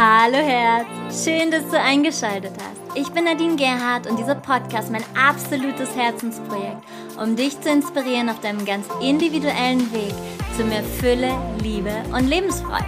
Hallo Herz, schön, dass du eingeschaltet hast. Ich bin Nadine Gerhardt und dieser Podcast mein absolutes Herzensprojekt, um dich zu inspirieren auf deinem ganz individuellen Weg zu mehr Fülle, Liebe und Lebensfreude.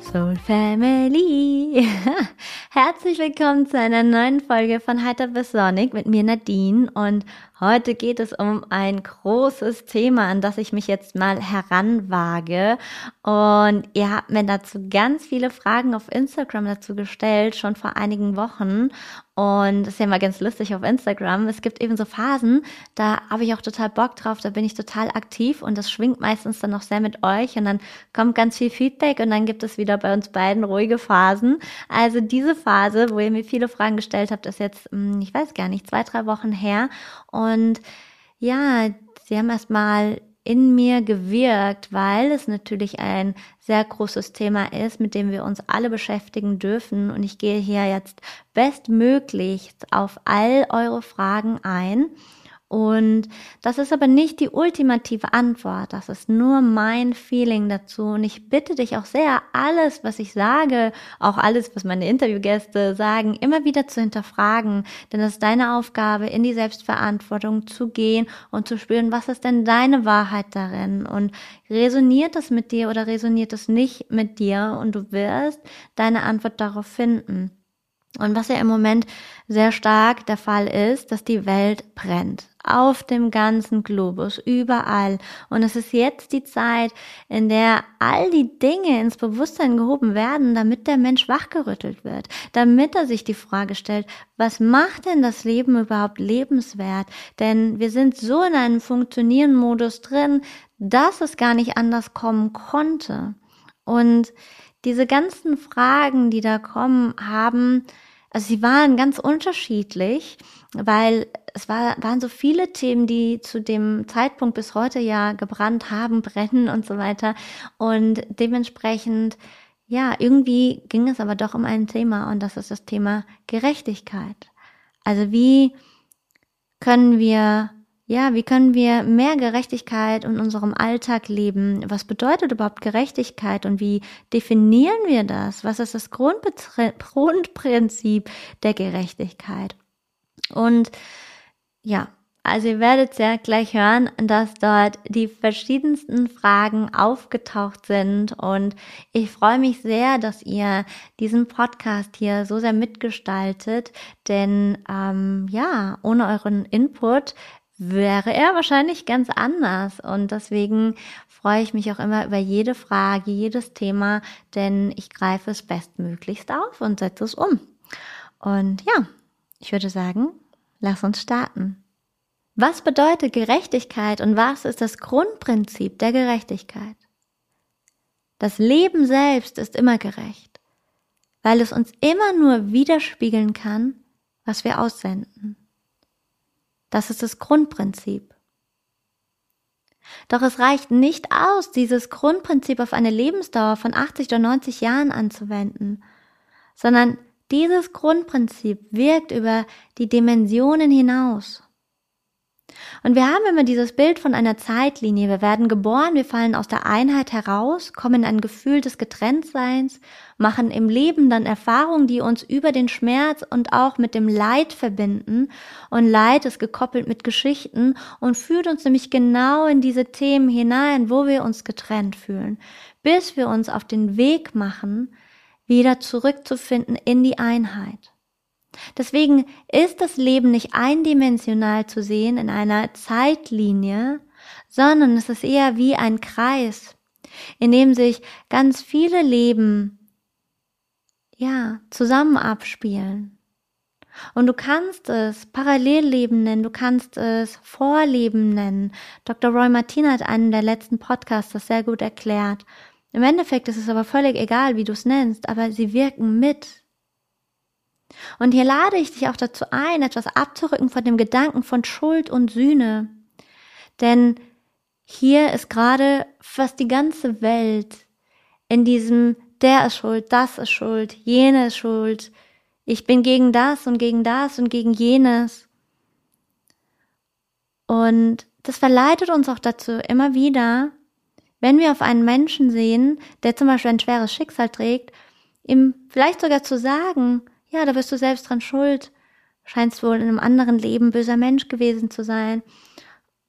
Soul Family. Herzlich willkommen zu einer neuen Folge von Heiter bis Sonic mit mir Nadine und heute geht es um ein großes Thema, an das ich mich jetzt mal heranwage und ihr habt mir dazu ganz viele Fragen auf Instagram dazu gestellt, schon vor einigen Wochen und das ist ja immer ganz lustig auf Instagram. Es gibt eben so Phasen, da habe ich auch total Bock drauf, da bin ich total aktiv und das schwingt meistens dann noch sehr mit euch und dann kommt ganz viel Feedback und dann gibt es wieder bei uns beiden ruhige Phasen. Also diese Phase, wo ihr mir viele Fragen gestellt habt, ist jetzt, hm, ich weiß gar nicht, zwei, drei Wochen her und ja, sie haben erstmal in mir gewirkt, weil es natürlich ein sehr großes Thema ist, mit dem wir uns alle beschäftigen dürfen. Und ich gehe hier jetzt bestmöglich auf all eure Fragen ein. Und das ist aber nicht die ultimative Antwort. Das ist nur mein Feeling dazu. Und ich bitte dich auch sehr, alles, was ich sage, auch alles, was meine Interviewgäste sagen, immer wieder zu hinterfragen. Denn es ist deine Aufgabe, in die Selbstverantwortung zu gehen und zu spüren, was ist denn deine Wahrheit darin? Und resoniert das mit dir oder resoniert es nicht mit dir? Und du wirst deine Antwort darauf finden. Und was ja im Moment sehr stark der Fall ist, dass die Welt brennt. Auf dem ganzen Globus, überall. Und es ist jetzt die Zeit, in der all die Dinge ins Bewusstsein gehoben werden, damit der Mensch wachgerüttelt wird. Damit er sich die Frage stellt, was macht denn das Leben überhaupt lebenswert? Denn wir sind so in einem funktionierenden Modus drin, dass es gar nicht anders kommen konnte. Und diese ganzen Fragen, die da kommen, haben also sie waren ganz unterschiedlich, weil es war, waren so viele Themen, die zu dem Zeitpunkt bis heute ja gebrannt haben, brennen und so weiter. Und dementsprechend, ja, irgendwie ging es aber doch um ein Thema und das ist das Thema Gerechtigkeit. Also wie können wir ja, wie können wir mehr Gerechtigkeit in unserem Alltag leben? Was bedeutet überhaupt Gerechtigkeit und wie definieren wir das? Was ist das Grundprinzip der Gerechtigkeit? Und ja, also ihr werdet ja gleich hören, dass dort die verschiedensten Fragen aufgetaucht sind und ich freue mich sehr, dass ihr diesen Podcast hier so sehr mitgestaltet, denn ähm, ja, ohne euren Input wäre er wahrscheinlich ganz anders. Und deswegen freue ich mich auch immer über jede Frage, jedes Thema, denn ich greife es bestmöglichst auf und setze es um. Und ja, ich würde sagen, lass uns starten. Was bedeutet Gerechtigkeit und was ist das Grundprinzip der Gerechtigkeit? Das Leben selbst ist immer gerecht, weil es uns immer nur widerspiegeln kann, was wir aussenden. Das ist das Grundprinzip. Doch es reicht nicht aus, dieses Grundprinzip auf eine Lebensdauer von 80 oder 90 Jahren anzuwenden, sondern dieses Grundprinzip wirkt über die Dimensionen hinaus. Und wir haben immer dieses Bild von einer Zeitlinie. Wir werden geboren, wir fallen aus der Einheit heraus, kommen in ein Gefühl des Getrenntseins, machen im Leben dann Erfahrungen, die uns über den Schmerz und auch mit dem Leid verbinden. Und Leid ist gekoppelt mit Geschichten und führt uns nämlich genau in diese Themen hinein, wo wir uns getrennt fühlen, bis wir uns auf den Weg machen, wieder zurückzufinden in die Einheit. Deswegen ist das Leben nicht eindimensional zu sehen in einer Zeitlinie, sondern es ist eher wie ein Kreis, in dem sich ganz viele Leben ja, zusammen abspielen. Und du kannst es Parallelleben nennen, du kannst es Vorleben nennen. Dr. Roy Martin hat einen der letzten Podcasts das sehr gut erklärt. Im Endeffekt ist es aber völlig egal, wie du es nennst, aber sie wirken mit. Und hier lade ich dich auch dazu ein, etwas abzurücken von dem Gedanken von Schuld und Sühne. Denn hier ist gerade fast die ganze Welt in diesem, der ist schuld, das ist schuld, jene ist schuld, ich bin gegen das und gegen das und gegen jenes. Und das verleitet uns auch dazu immer wieder, wenn wir auf einen Menschen sehen, der zum Beispiel ein schweres Schicksal trägt, ihm vielleicht sogar zu sagen, ja, da wirst du selbst dran schuld, scheinst wohl in einem anderen Leben böser Mensch gewesen zu sein.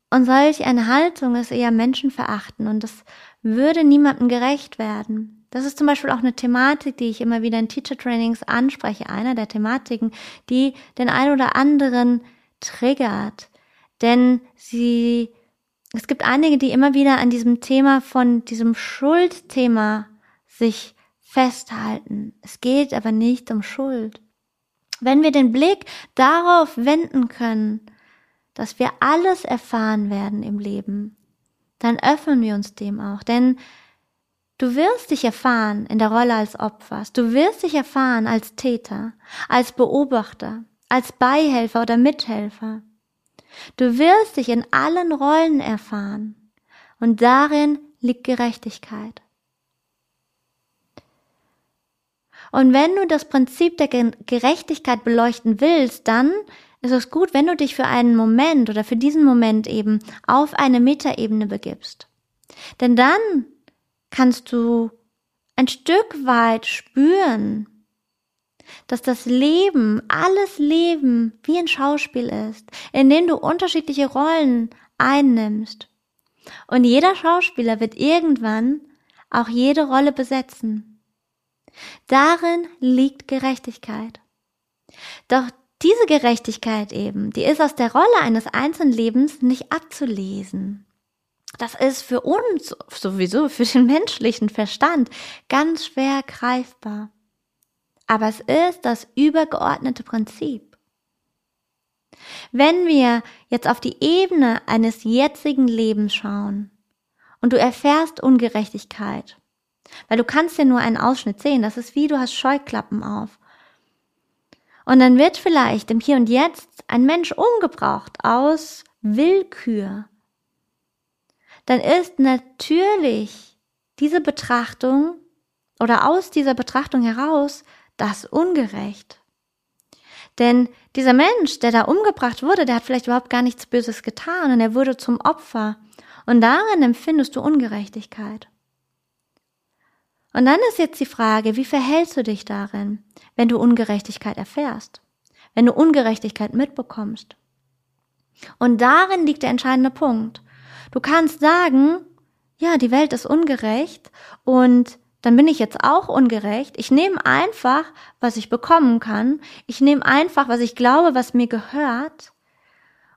Und solch eine Haltung ist eher Menschenverachten und das würde niemandem gerecht werden. Das ist zum Beispiel auch eine Thematik, die ich immer wieder in Teacher Trainings anspreche, einer der Thematiken, die den ein oder anderen triggert. Denn sie, es gibt einige, die immer wieder an diesem Thema von diesem Schuldthema sich festhalten. Es geht aber nicht um Schuld. Wenn wir den Blick darauf wenden können, dass wir alles erfahren werden im Leben, dann öffnen wir uns dem auch. Denn du wirst dich erfahren in der Rolle als Opfer. Du wirst dich erfahren als Täter, als Beobachter, als Beihelfer oder Mithelfer. Du wirst dich in allen Rollen erfahren. Und darin liegt Gerechtigkeit. Und wenn du das Prinzip der Gerechtigkeit beleuchten willst, dann ist es gut, wenn du dich für einen Moment oder für diesen Moment eben auf eine Metaebene begibst. Denn dann kannst du ein Stück weit spüren, dass das Leben, alles Leben wie ein Schauspiel ist, in dem du unterschiedliche Rollen einnimmst. Und jeder Schauspieler wird irgendwann auch jede Rolle besetzen. Darin liegt Gerechtigkeit. Doch diese Gerechtigkeit eben, die ist aus der Rolle eines einzelnen Lebens nicht abzulesen. Das ist für uns sowieso, für den menschlichen Verstand ganz schwer greifbar. Aber es ist das übergeordnete Prinzip. Wenn wir jetzt auf die Ebene eines jetzigen Lebens schauen und du erfährst Ungerechtigkeit, weil du kannst ja nur einen Ausschnitt sehen, das ist wie du hast Scheuklappen auf. Und dann wird vielleicht im Hier und Jetzt ein Mensch umgebracht aus Willkür. Dann ist natürlich diese Betrachtung oder aus dieser Betrachtung heraus das ungerecht. Denn dieser Mensch, der da umgebracht wurde, der hat vielleicht überhaupt gar nichts Böses getan und er wurde zum Opfer. Und darin empfindest du Ungerechtigkeit. Und dann ist jetzt die Frage, wie verhältst du dich darin, wenn du Ungerechtigkeit erfährst, wenn du Ungerechtigkeit mitbekommst? Und darin liegt der entscheidende Punkt. Du kannst sagen, ja, die Welt ist ungerecht und dann bin ich jetzt auch ungerecht. Ich nehme einfach, was ich bekommen kann. Ich nehme einfach, was ich glaube, was mir gehört.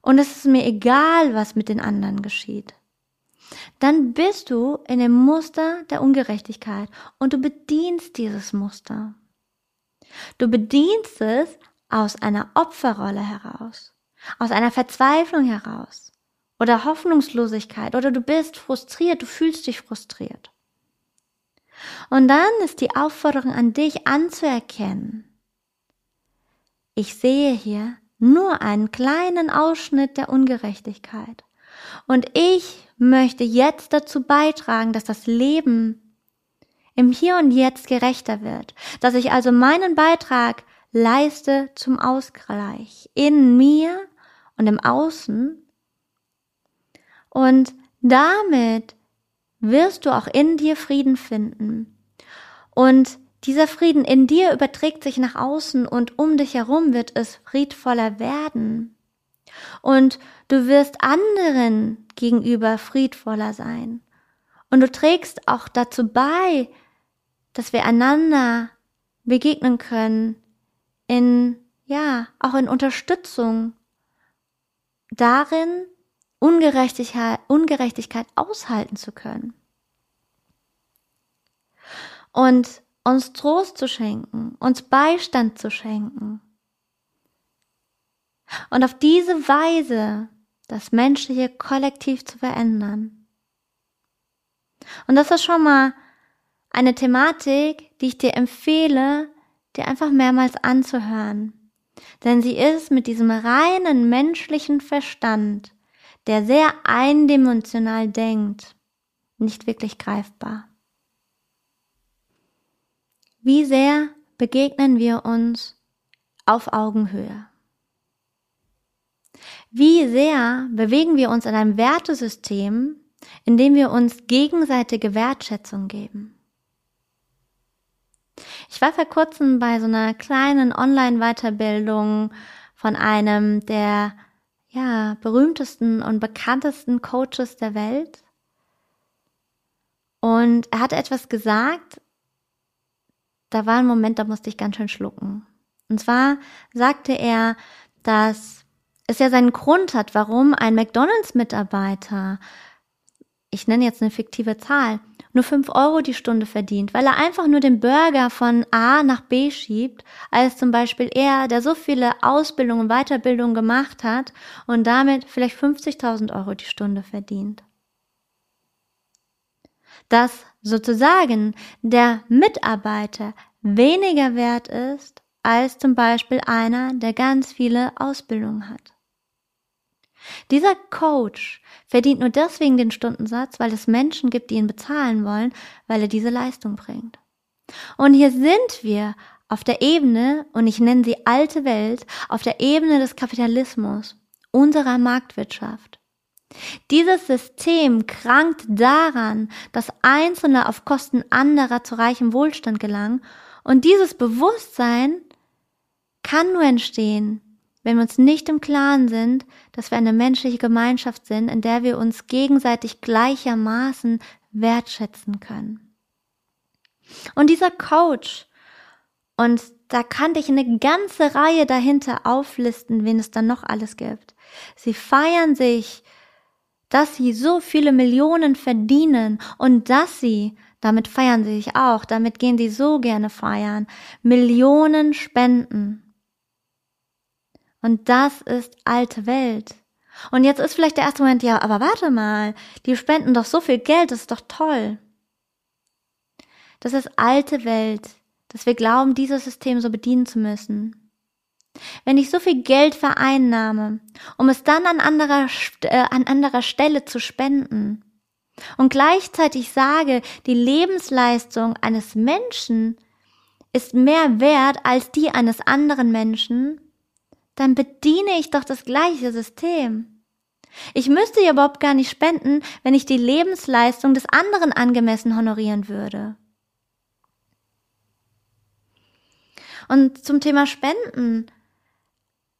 Und es ist mir egal, was mit den anderen geschieht. Dann bist du in dem Muster der Ungerechtigkeit und du bedienst dieses Muster. Du bedienst es aus einer Opferrolle heraus, aus einer Verzweiflung heraus oder Hoffnungslosigkeit oder du bist frustriert, du fühlst dich frustriert. Und dann ist die Aufforderung an dich anzuerkennen. Ich sehe hier nur einen kleinen Ausschnitt der Ungerechtigkeit. Und ich möchte jetzt dazu beitragen, dass das Leben im Hier und Jetzt gerechter wird, dass ich also meinen Beitrag leiste zum Ausgleich in mir und im Außen. Und damit wirst du auch in dir Frieden finden. Und dieser Frieden in dir überträgt sich nach außen und um dich herum wird es friedvoller werden. Und du wirst anderen gegenüber friedvoller sein. Und du trägst auch dazu bei, dass wir einander begegnen können in, ja, auch in Unterstützung darin, Ungerechtigkeit, Ungerechtigkeit aushalten zu können. Und uns Trost zu schenken, uns Beistand zu schenken. Und auf diese Weise das menschliche Kollektiv zu verändern. Und das ist schon mal eine Thematik, die ich dir empfehle, dir einfach mehrmals anzuhören. Denn sie ist mit diesem reinen menschlichen Verstand der sehr eindimensional denkt, nicht wirklich greifbar. Wie sehr begegnen wir uns auf Augenhöhe? Wie sehr bewegen wir uns in einem Wertesystem, in dem wir uns gegenseitige Wertschätzung geben? Ich war vor kurzem bei so einer kleinen Online-Weiterbildung von einem der ja, berühmtesten und bekanntesten Coaches der Welt. Und er hat etwas gesagt, da war ein Moment, da musste ich ganz schön schlucken. Und zwar sagte er, dass es ja seinen Grund hat, warum ein McDonalds-Mitarbeiter, ich nenne jetzt eine fiktive Zahl, nur fünf Euro die Stunde verdient, weil er einfach nur den Burger von A nach B schiebt, als zum Beispiel er, der so viele Ausbildungen und Weiterbildungen gemacht hat und damit vielleicht 50.000 Euro die Stunde verdient. Dass sozusagen der Mitarbeiter weniger wert ist als zum Beispiel einer, der ganz viele Ausbildungen hat. Dieser Coach verdient nur deswegen den Stundensatz, weil es Menschen gibt, die ihn bezahlen wollen, weil er diese Leistung bringt. Und hier sind wir auf der Ebene, und ich nenne sie alte Welt, auf der Ebene des Kapitalismus, unserer Marktwirtschaft. Dieses System krankt daran, dass Einzelne auf Kosten anderer zu reichem Wohlstand gelangen, und dieses Bewusstsein kann nur entstehen, wenn wir uns nicht im Klaren sind, dass wir eine menschliche Gemeinschaft sind, in der wir uns gegenseitig gleichermaßen wertschätzen können. Und dieser Coach, und da kann ich eine ganze Reihe dahinter auflisten, wen es dann noch alles gibt. Sie feiern sich, dass sie so viele Millionen verdienen und dass sie, damit feiern sie sich auch, damit gehen sie so gerne feiern, Millionen spenden. Und das ist alte Welt. Und jetzt ist vielleicht der erste Moment, ja, aber warte mal, die spenden doch so viel Geld, das ist doch toll. Das ist alte Welt, dass wir glauben, dieses System so bedienen zu müssen. Wenn ich so viel Geld vereinnahme, um es dann an anderer, äh, an anderer Stelle zu spenden und gleichzeitig sage, die Lebensleistung eines Menschen ist mehr wert als die eines anderen Menschen, dann bediene ich doch das gleiche System. Ich müsste ja überhaupt gar nicht spenden, wenn ich die Lebensleistung des anderen angemessen honorieren würde. Und zum Thema Spenden.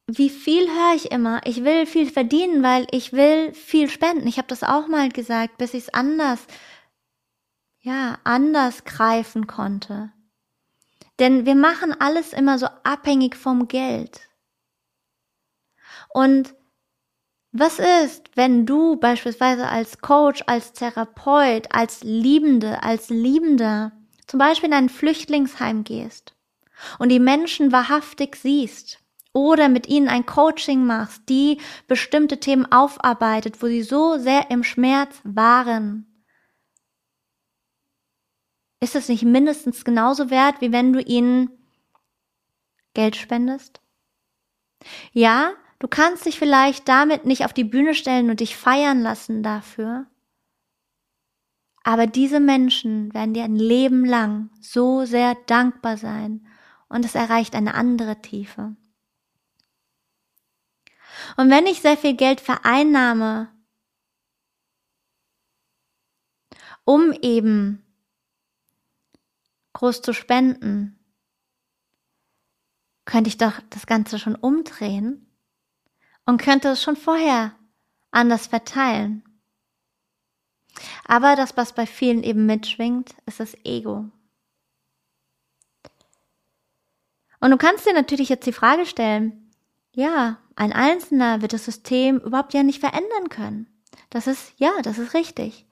Wie viel höre ich immer? Ich will viel verdienen, weil ich will viel spenden. Ich habe das auch mal gesagt, bis ich es anders, ja, anders greifen konnte. Denn wir machen alles immer so abhängig vom Geld. Und was ist, wenn du beispielsweise als Coach, als Therapeut, als Liebende, als Liebender zum Beispiel in ein Flüchtlingsheim gehst und die Menschen wahrhaftig siehst oder mit ihnen ein Coaching machst, die bestimmte Themen aufarbeitet, wo sie so sehr im Schmerz waren? Ist es nicht mindestens genauso wert, wie wenn du ihnen Geld spendest? Ja, Du kannst dich vielleicht damit nicht auf die Bühne stellen und dich feiern lassen dafür. Aber diese Menschen werden dir ein Leben lang so sehr dankbar sein und es erreicht eine andere Tiefe. Und wenn ich sehr viel Geld vereinnahme, um eben groß zu spenden, könnte ich doch das Ganze schon umdrehen und könnte es schon vorher anders verteilen. Aber das, was bei vielen eben mitschwingt, ist das Ego. Und du kannst dir natürlich jetzt die Frage stellen, ja, ein Einzelner wird das System überhaupt ja nicht verändern können. Das ist, ja, das ist richtig.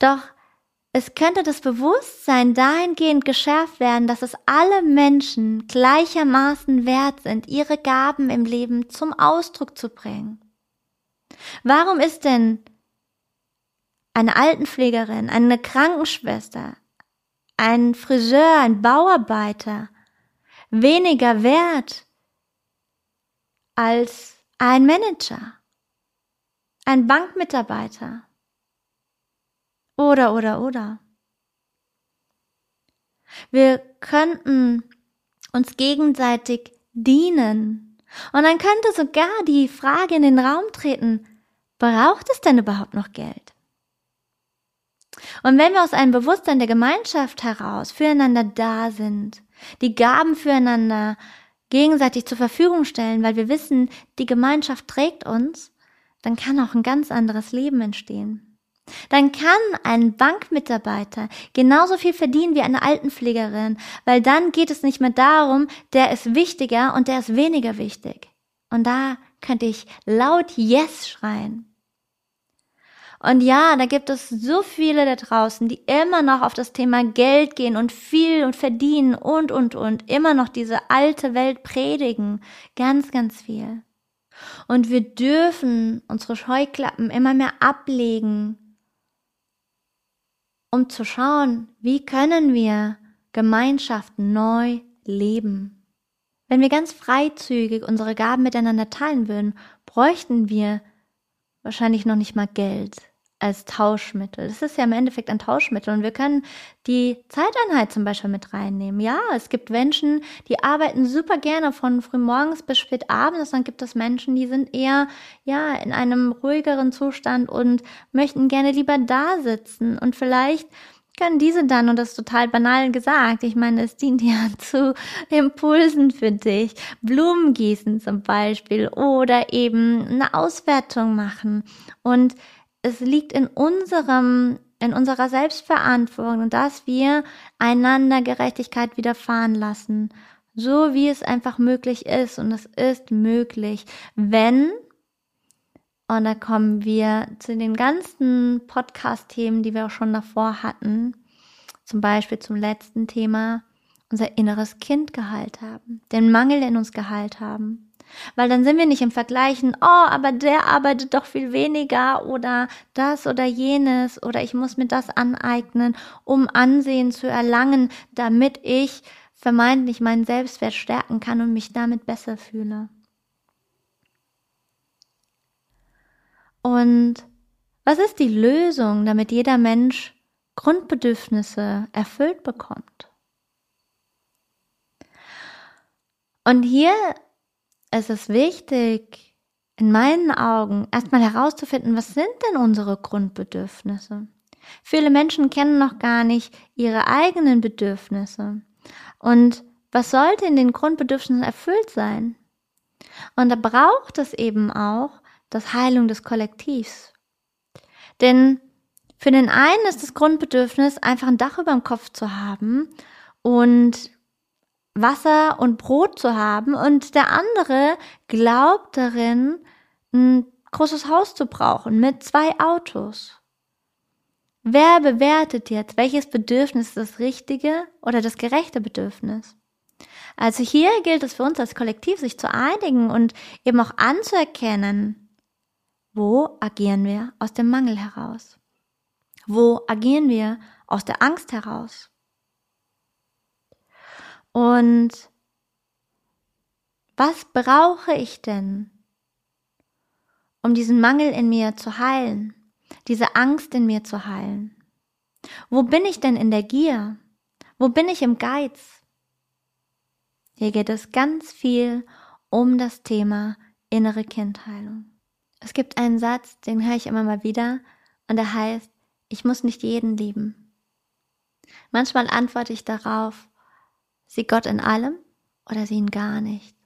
Doch es könnte das Bewusstsein dahingehend geschärft werden, dass es alle Menschen gleichermaßen wert sind, ihre Gaben im Leben zum Ausdruck zu bringen. Warum ist denn eine Altenpflegerin, eine Krankenschwester, ein Friseur, ein Bauarbeiter weniger wert als ein Manager, ein Bankmitarbeiter? Oder, oder, oder. Wir könnten uns gegenseitig dienen Und dann könnte sogar die Frage in den Raum treten, braucht es denn überhaupt noch Geld? Und wenn wir aus einem Bewusstsein der Gemeinschaft heraus füreinander da sind, die Gaben füreinander gegenseitig zur Verfügung stellen, weil wir wissen, die Gemeinschaft trägt uns, dann kann auch ein ganz anderes Leben entstehen. Dann kann ein Bankmitarbeiter genauso viel verdienen wie eine Altenpflegerin, weil dann geht es nicht mehr darum, der ist wichtiger und der ist weniger wichtig. Und da könnte ich laut Yes schreien. Und ja, da gibt es so viele da draußen, die immer noch auf das Thema Geld gehen und viel und verdienen und, und, und, immer noch diese alte Welt predigen. Ganz, ganz viel. Und wir dürfen unsere Scheuklappen immer mehr ablegen, um zu schauen, wie können wir Gemeinschaft neu leben. Wenn wir ganz freizügig unsere Gaben miteinander teilen würden, bräuchten wir wahrscheinlich noch nicht mal Geld als Tauschmittel. Das ist ja im Endeffekt ein Tauschmittel und wir können die Zeiteinheit zum Beispiel mit reinnehmen. Ja, es gibt Menschen, die arbeiten super gerne von frühmorgens bis spät abends. Dann gibt es Menschen, die sind eher ja in einem ruhigeren Zustand und möchten gerne lieber da sitzen und vielleicht können diese dann, und das ist total banal gesagt, ich meine, es dient ja zu Impulsen für dich, Blumen gießen zum Beispiel oder eben eine Auswertung machen und es liegt in unserem, in unserer Selbstverantwortung, dass wir einander Gerechtigkeit widerfahren lassen, so wie es einfach möglich ist. Und es ist möglich, wenn, und da kommen wir zu den ganzen Podcast-Themen, die wir auch schon davor hatten, zum Beispiel zum letzten Thema, unser inneres Kind geheilt haben, den Mangel in uns geheilt haben. Weil dann sind wir nicht im Vergleichen, oh, aber der arbeitet doch viel weniger oder das oder jenes oder ich muss mir das aneignen, um Ansehen zu erlangen, damit ich vermeintlich meinen Selbstwert stärken kann und mich damit besser fühle. Und was ist die Lösung, damit jeder Mensch Grundbedürfnisse erfüllt bekommt? Und hier es ist wichtig, in meinen Augen erstmal herauszufinden, was sind denn unsere Grundbedürfnisse? Viele Menschen kennen noch gar nicht ihre eigenen Bedürfnisse. Und was sollte in den Grundbedürfnissen erfüllt sein? Und da braucht es eben auch das Heilung des Kollektivs. Denn für den einen ist das Grundbedürfnis, einfach ein Dach über dem Kopf zu haben und Wasser und Brot zu haben und der andere glaubt darin, ein großes Haus zu brauchen mit zwei Autos. Wer bewertet jetzt, welches Bedürfnis das richtige oder das gerechte Bedürfnis? Also hier gilt es für uns als Kollektiv, sich zu einigen und eben auch anzuerkennen, wo agieren wir aus dem Mangel heraus? Wo agieren wir aus der Angst heraus? Und was brauche ich denn, um diesen Mangel in mir zu heilen, diese Angst in mir zu heilen? Wo bin ich denn in der Gier? Wo bin ich im Geiz? Hier geht es ganz viel um das Thema innere Kindheilung. Es gibt einen Satz, den höre ich immer mal wieder, und der heißt, ich muss nicht jeden lieben. Manchmal antworte ich darauf, Sie Gott in allem oder sie ihn gar nicht?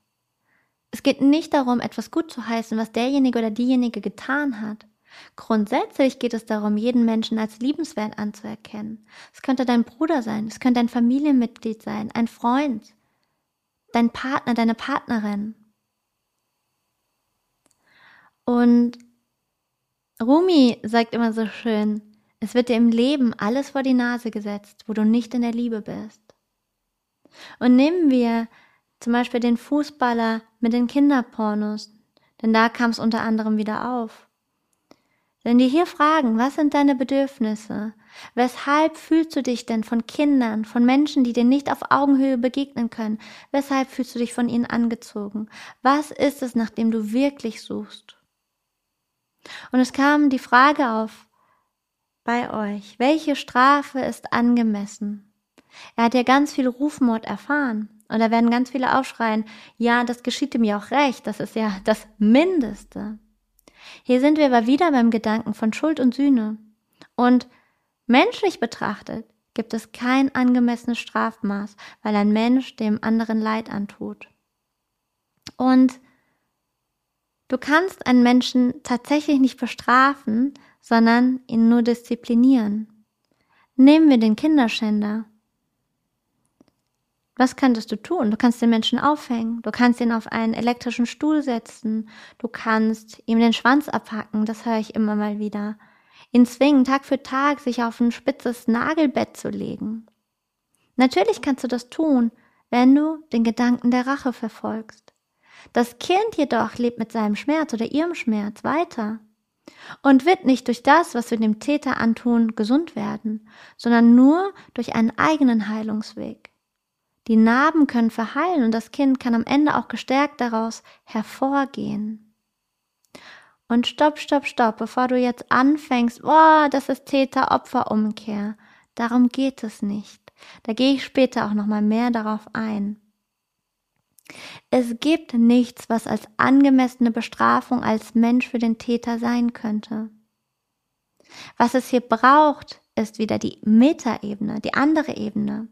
Es geht nicht darum, etwas gut zu heißen, was derjenige oder diejenige getan hat. Grundsätzlich geht es darum, jeden Menschen als liebenswert anzuerkennen. Es könnte dein Bruder sein, es könnte ein Familienmitglied sein, ein Freund, dein Partner, deine Partnerin. Und Rumi sagt immer so schön, es wird dir im Leben alles vor die Nase gesetzt, wo du nicht in der Liebe bist. Und nehmen wir zum Beispiel den Fußballer mit den Kinderpornos, denn da kam es unter anderem wieder auf. Wenn die hier fragen, was sind deine Bedürfnisse? Weshalb fühlst du dich denn von Kindern, von Menschen, die dir nicht auf Augenhöhe begegnen können? Weshalb fühlst du dich von ihnen angezogen? Was ist es, nach dem du wirklich suchst? Und es kam die Frage auf bei euch, welche Strafe ist angemessen? Er hat ja ganz viel Rufmord erfahren. Und da werden ganz viele aufschreien, ja, das geschieht ihm ja auch recht, das ist ja das Mindeste. Hier sind wir aber wieder beim Gedanken von Schuld und Sühne. Und menschlich betrachtet gibt es kein angemessenes Strafmaß, weil ein Mensch dem anderen Leid antut. Und du kannst einen Menschen tatsächlich nicht bestrafen, sondern ihn nur disziplinieren. Nehmen wir den Kinderschänder. Was könntest du tun? Du kannst den Menschen aufhängen, du kannst ihn auf einen elektrischen Stuhl setzen, du kannst ihm den Schwanz abhacken, das höre ich immer mal wieder. Ihn zwingen, Tag für Tag sich auf ein spitzes Nagelbett zu legen. Natürlich kannst du das tun, wenn du den Gedanken der Rache verfolgst. Das Kind jedoch lebt mit seinem Schmerz oder ihrem Schmerz weiter und wird nicht durch das, was wir dem Täter antun, gesund werden, sondern nur durch einen eigenen Heilungsweg. Die Narben können verheilen und das Kind kann am Ende auch gestärkt daraus hervorgehen. Und stopp, stopp, stopp, bevor du jetzt anfängst, boah, das ist Täter-Opfer-Umkehr. Darum geht es nicht. Da gehe ich später auch nochmal mehr darauf ein. Es gibt nichts, was als angemessene Bestrafung als Mensch für den Täter sein könnte. Was es hier braucht, ist wieder die Metaebene, die andere Ebene.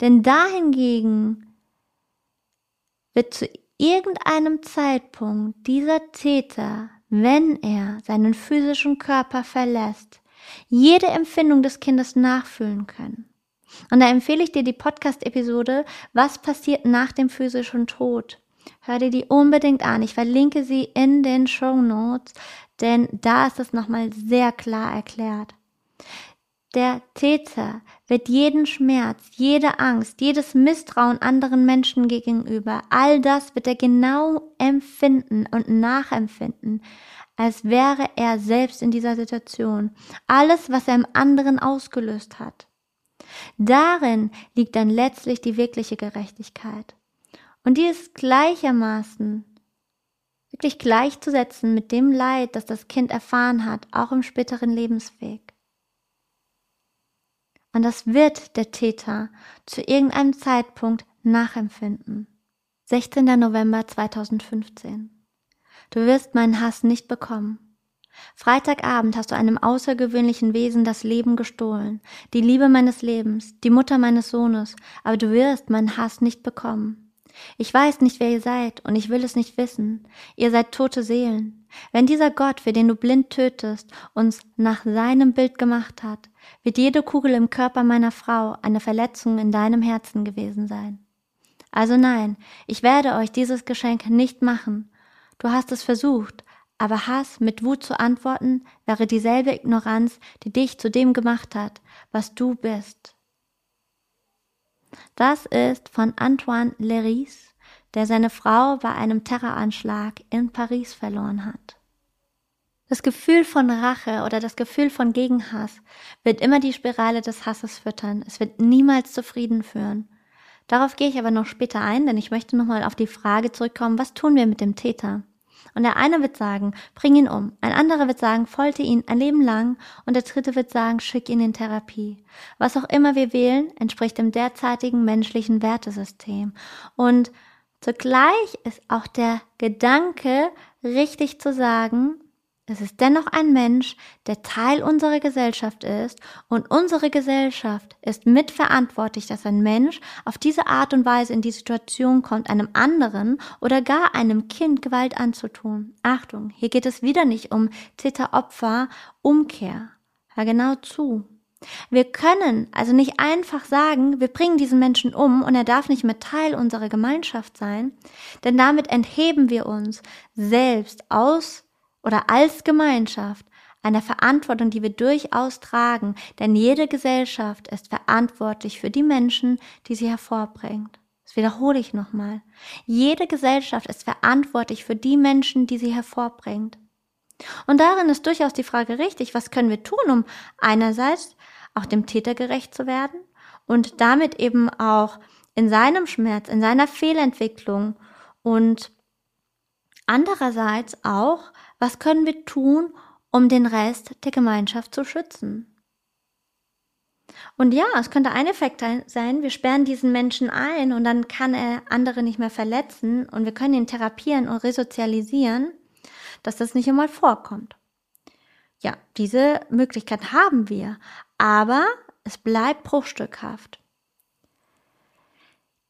Denn dahingegen wird zu irgendeinem Zeitpunkt dieser Täter, wenn er seinen physischen Körper verlässt, jede Empfindung des Kindes nachfühlen können. Und da empfehle ich dir die Podcast-Episode Was passiert nach dem physischen Tod? Hör dir die unbedingt an. Ich verlinke sie in den Show Notes, denn da ist es nochmal sehr klar erklärt. Der Täter wird jeden Schmerz, jede Angst, jedes Misstrauen anderen Menschen gegenüber, all das wird er genau empfinden und nachempfinden, als wäre er selbst in dieser Situation. Alles, was er im anderen ausgelöst hat. Darin liegt dann letztlich die wirkliche Gerechtigkeit. Und die ist gleichermaßen wirklich gleichzusetzen mit dem Leid, das das Kind erfahren hat, auch im späteren Lebensweg. Und das wird der Täter zu irgendeinem Zeitpunkt nachempfinden. 16. November 2015. Du wirst meinen Hass nicht bekommen. Freitagabend hast du einem außergewöhnlichen Wesen das Leben gestohlen, die Liebe meines Lebens, die Mutter meines Sohnes, aber du wirst meinen Hass nicht bekommen. Ich weiß nicht, wer ihr seid, und ich will es nicht wissen. Ihr seid tote Seelen. Wenn dieser Gott, für den du blind tötest, uns nach seinem Bild gemacht hat, wird jede Kugel im Körper meiner Frau eine Verletzung in deinem Herzen gewesen sein. Also nein, ich werde euch dieses Geschenk nicht machen. Du hast es versucht, aber Hass mit Wut zu antworten, wäre dieselbe Ignoranz, die dich zu dem gemacht hat, was du bist. Das ist von Antoine Leris, der seine Frau bei einem Terroranschlag in Paris verloren hat. Das Gefühl von Rache oder das Gefühl von Gegenhass wird immer die Spirale des Hasses füttern. Es wird niemals zufrieden führen. Darauf gehe ich aber noch später ein, denn ich möchte nochmal auf die Frage zurückkommen, was tun wir mit dem Täter? Und der eine wird sagen, bring ihn um. Ein anderer wird sagen, folte ihn ein Leben lang. Und der dritte wird sagen, schick ihn in Therapie. Was auch immer wir wählen, entspricht dem derzeitigen menschlichen Wertesystem. Und zugleich ist auch der Gedanke, richtig zu sagen, es ist dennoch ein Mensch, der Teil unserer Gesellschaft ist und unsere Gesellschaft ist mitverantwortlich, dass ein Mensch auf diese Art und Weise in die Situation kommt, einem anderen oder gar einem Kind Gewalt anzutun. Achtung, hier geht es wieder nicht um Täter-Opfer-Umkehr. Hör genau zu. Wir können also nicht einfach sagen, wir bringen diesen Menschen um und er darf nicht mehr Teil unserer Gemeinschaft sein, denn damit entheben wir uns selbst aus oder als Gemeinschaft einer Verantwortung, die wir durchaus tragen, denn jede Gesellschaft ist verantwortlich für die Menschen, die sie hervorbringt. Das wiederhole ich nochmal. Jede Gesellschaft ist verantwortlich für die Menschen, die sie hervorbringt. Und darin ist durchaus die Frage richtig, was können wir tun, um einerseits auch dem Täter gerecht zu werden und damit eben auch in seinem Schmerz, in seiner Fehlentwicklung und andererseits auch was können wir tun, um den Rest der Gemeinschaft zu schützen? Und ja, es könnte ein Effekt sein, wir sperren diesen Menschen ein und dann kann er andere nicht mehr verletzen und wir können ihn therapieren und resozialisieren, dass das nicht einmal vorkommt. Ja, diese Möglichkeit haben wir, aber es bleibt bruchstückhaft.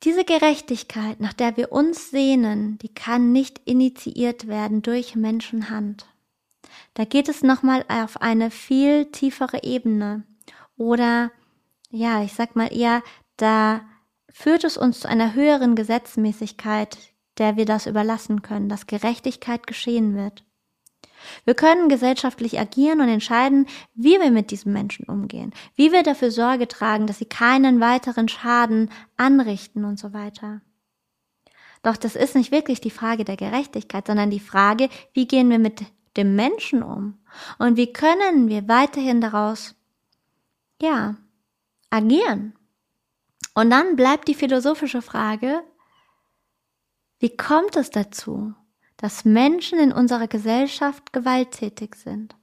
Diese Gerechtigkeit, nach der wir uns sehnen, die kann nicht initiiert werden durch Menschenhand. Da geht es nochmal auf eine viel tiefere Ebene. Oder, ja, ich sag mal eher, da führt es uns zu einer höheren Gesetzmäßigkeit, der wir das überlassen können, dass Gerechtigkeit geschehen wird. Wir können gesellschaftlich agieren und entscheiden, wie wir mit diesen Menschen umgehen, wie wir dafür Sorge tragen, dass sie keinen weiteren Schaden anrichten und so weiter. Doch das ist nicht wirklich die Frage der Gerechtigkeit, sondern die Frage, wie gehen wir mit dem Menschen um und wie können wir weiterhin daraus, ja, agieren. Und dann bleibt die philosophische Frage, wie kommt es dazu, dass Menschen in unserer Gesellschaft gewalttätig sind.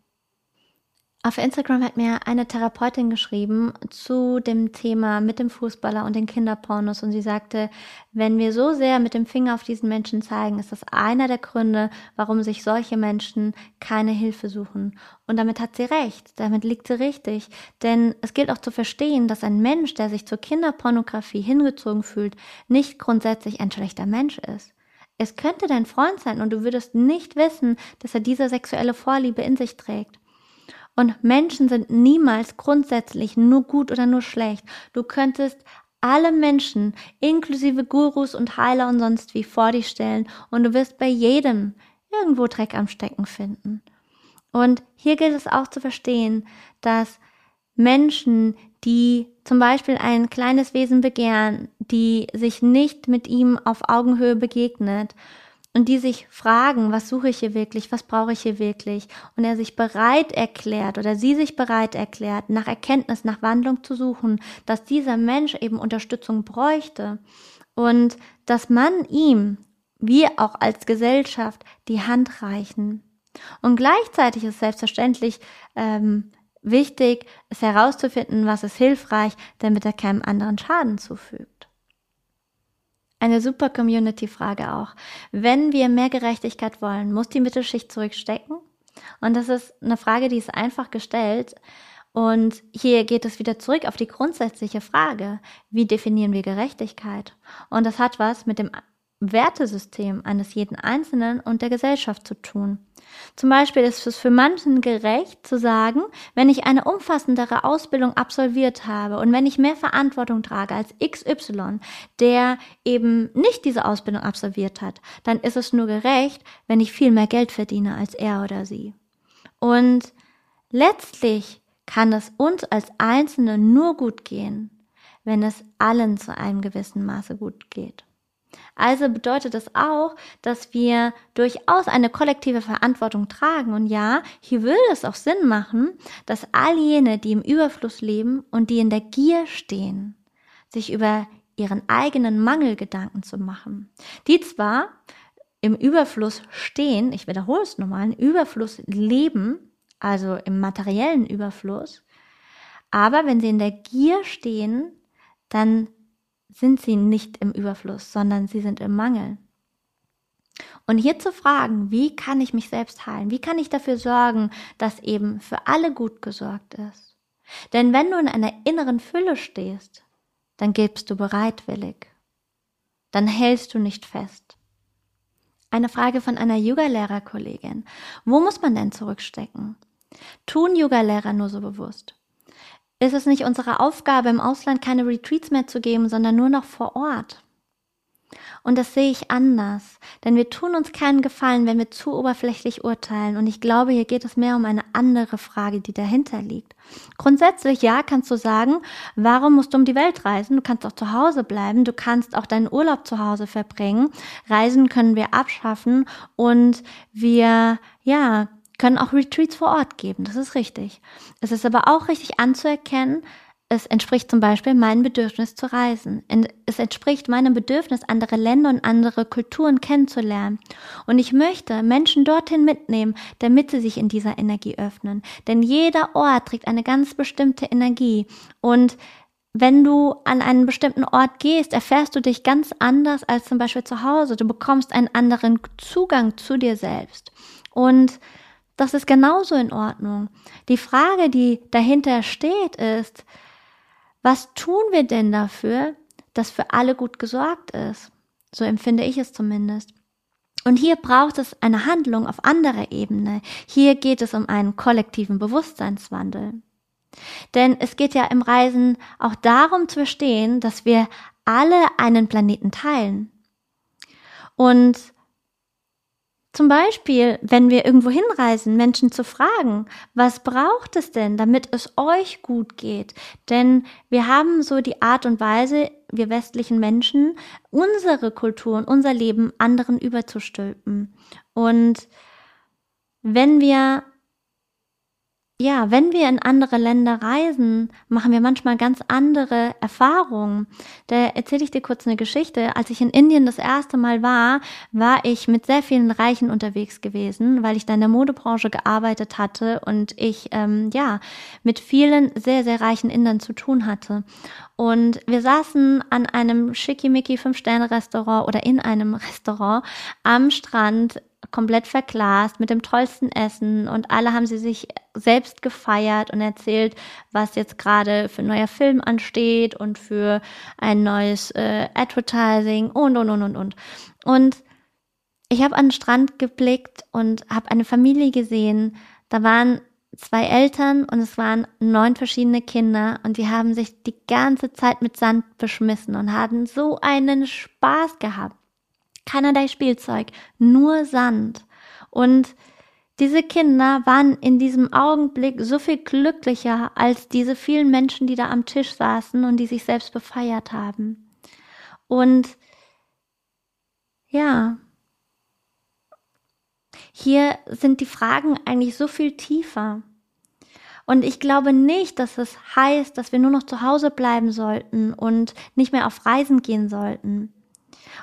Auf Instagram hat mir eine Therapeutin geschrieben zu dem Thema mit dem Fußballer und den Kinderpornos und sie sagte, wenn wir so sehr mit dem Finger auf diesen Menschen zeigen, ist das einer der Gründe, warum sich solche Menschen keine Hilfe suchen. Und damit hat sie recht, damit liegt sie richtig, denn es gilt auch zu verstehen, dass ein Mensch, der sich zur Kinderpornografie hingezogen fühlt, nicht grundsätzlich ein schlechter Mensch ist. Es könnte dein Freund sein und du würdest nicht wissen, dass er diese sexuelle Vorliebe in sich trägt. Und Menschen sind niemals grundsätzlich nur gut oder nur schlecht. Du könntest alle Menschen, inklusive Gurus und Heiler und sonst wie, vor dich stellen und du wirst bei jedem irgendwo Dreck am Stecken finden. Und hier gilt es auch zu verstehen, dass Menschen, die zum Beispiel ein kleines Wesen begehren, die sich nicht mit ihm auf Augenhöhe begegnet und die sich fragen, was suche ich hier wirklich, was brauche ich hier wirklich, und er sich bereit erklärt oder sie sich bereit erklärt, nach Erkenntnis, nach Wandlung zu suchen, dass dieser Mensch eben Unterstützung bräuchte und dass man ihm, wir auch als Gesellschaft, die Hand reichen. Und gleichzeitig ist selbstverständlich ähm, Wichtig ist herauszufinden, was ist hilfreich, damit er keinem anderen Schaden zufügt. Eine super Community-Frage auch. Wenn wir mehr Gerechtigkeit wollen, muss die Mittelschicht zurückstecken? Und das ist eine Frage, die ist einfach gestellt. Und hier geht es wieder zurück auf die grundsätzliche Frage, wie definieren wir Gerechtigkeit? Und das hat was mit dem Wertesystem eines jeden Einzelnen und der Gesellschaft zu tun. Zum Beispiel ist es für manchen gerecht zu sagen, wenn ich eine umfassendere Ausbildung absolviert habe und wenn ich mehr Verantwortung trage als XY, der eben nicht diese Ausbildung absolviert hat, dann ist es nur gerecht, wenn ich viel mehr Geld verdiene als er oder sie. Und letztlich kann es uns als Einzelne nur gut gehen, wenn es allen zu einem gewissen Maße gut geht. Also bedeutet das auch, dass wir durchaus eine kollektive Verantwortung tragen. Und ja, hier würde es auch Sinn machen, dass all jene, die im Überfluss leben und die in der Gier stehen, sich über ihren eigenen Mangel Gedanken zu machen. Die zwar im Überfluss stehen, ich wiederhole es nochmal, im Überfluss leben, also im materiellen Überfluss, aber wenn sie in der Gier stehen, dann sind sie nicht im Überfluss, sondern sie sind im Mangel. Und hier zu fragen, wie kann ich mich selbst heilen? Wie kann ich dafür sorgen, dass eben für alle gut gesorgt ist? Denn wenn du in einer inneren Fülle stehst, dann gibst du bereitwillig. Dann hältst du nicht fest. Eine Frage von einer Yoga-Lehrerkollegin. Wo muss man denn zurückstecken? Tun Yoga-Lehrer nur so bewusst? Ist es nicht unsere Aufgabe, im Ausland keine Retreats mehr zu geben, sondern nur noch vor Ort? Und das sehe ich anders, denn wir tun uns keinen Gefallen, wenn wir zu oberflächlich urteilen. Und ich glaube, hier geht es mehr um eine andere Frage, die dahinter liegt. Grundsätzlich, ja, kannst du sagen, warum musst du um die Welt reisen? Du kannst auch zu Hause bleiben, du kannst auch deinen Urlaub zu Hause verbringen. Reisen können wir abschaffen und wir, ja, können auch Retreats vor Ort geben, das ist richtig. Es ist aber auch richtig anzuerkennen, es entspricht zum Beispiel meinem Bedürfnis zu reisen. Es entspricht meinem Bedürfnis, andere Länder und andere Kulturen kennenzulernen. Und ich möchte Menschen dorthin mitnehmen, damit sie sich in dieser Energie öffnen. Denn jeder Ort trägt eine ganz bestimmte Energie. Und wenn du an einen bestimmten Ort gehst, erfährst du dich ganz anders als zum Beispiel zu Hause. Du bekommst einen anderen Zugang zu dir selbst. Und das ist genauso in Ordnung. Die Frage, die dahinter steht, ist, was tun wir denn dafür, dass für alle gut gesorgt ist? So empfinde ich es zumindest. Und hier braucht es eine Handlung auf anderer Ebene. Hier geht es um einen kollektiven Bewusstseinswandel. Denn es geht ja im Reisen auch darum zu verstehen, dass wir alle einen Planeten teilen. Und zum Beispiel, wenn wir irgendwo hinreisen, Menschen zu fragen, was braucht es denn, damit es euch gut geht? Denn wir haben so die Art und Weise, wir westlichen Menschen, unsere Kultur und unser Leben anderen überzustülpen. Und wenn wir ja, wenn wir in andere Länder reisen, machen wir manchmal ganz andere Erfahrungen. Da erzähle ich dir kurz eine Geschichte. Als ich in Indien das erste Mal war, war ich mit sehr vielen Reichen unterwegs gewesen, weil ich da in der Modebranche gearbeitet hatte und ich ähm, ja mit vielen sehr sehr reichen Indern zu tun hatte. Und wir saßen an einem schickimicki Fünf-Sterne-Restaurant oder in einem Restaurant am Strand komplett verglast mit dem tollsten Essen und alle haben sie sich selbst gefeiert und erzählt, was jetzt gerade für ein neuer Film ansteht und für ein neues äh, Advertising und und und und und. Und ich habe an den Strand geblickt und habe eine Familie gesehen. Da waren zwei Eltern und es waren neun verschiedene Kinder und die haben sich die ganze Zeit mit Sand beschmissen und hatten so einen Spaß gehabt keinerlei Spielzeug, nur Sand. Und diese Kinder waren in diesem Augenblick so viel glücklicher als diese vielen Menschen, die da am Tisch saßen und die sich selbst befeiert haben. Und ja, hier sind die Fragen eigentlich so viel tiefer. Und ich glaube nicht, dass es heißt, dass wir nur noch zu Hause bleiben sollten und nicht mehr auf Reisen gehen sollten.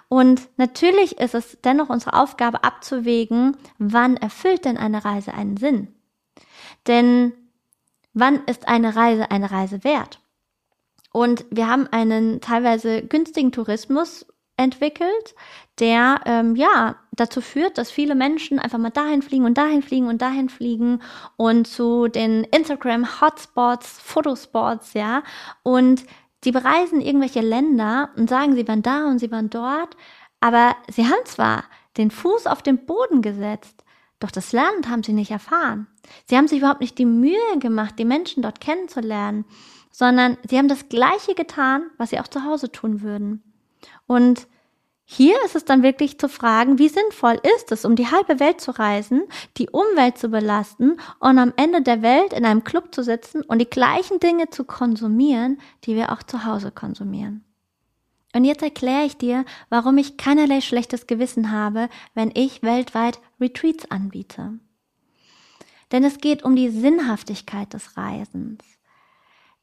Und natürlich ist es dennoch unsere Aufgabe abzuwägen, wann erfüllt denn eine Reise einen Sinn? Denn wann ist eine Reise eine Reise wert? Und wir haben einen teilweise günstigen Tourismus entwickelt, der ähm, ja dazu führt, dass viele Menschen einfach mal dahin fliegen und dahin fliegen und dahin fliegen und zu den Instagram Hotspots, Fotospots, ja. Und die bereisen irgendwelche Länder und sagen, sie waren da und sie waren dort, aber sie haben zwar den Fuß auf den Boden gesetzt, doch das Land haben sie nicht erfahren. Sie haben sich überhaupt nicht die Mühe gemacht, die Menschen dort kennenzulernen, sondern sie haben das Gleiche getan, was sie auch zu Hause tun würden. Und hier ist es dann wirklich zu fragen, wie sinnvoll ist es, um die halbe Welt zu reisen, die Umwelt zu belasten und am Ende der Welt in einem Club zu sitzen und die gleichen Dinge zu konsumieren, die wir auch zu Hause konsumieren. Und jetzt erkläre ich dir, warum ich keinerlei schlechtes Gewissen habe, wenn ich weltweit Retreats anbiete. Denn es geht um die Sinnhaftigkeit des Reisens.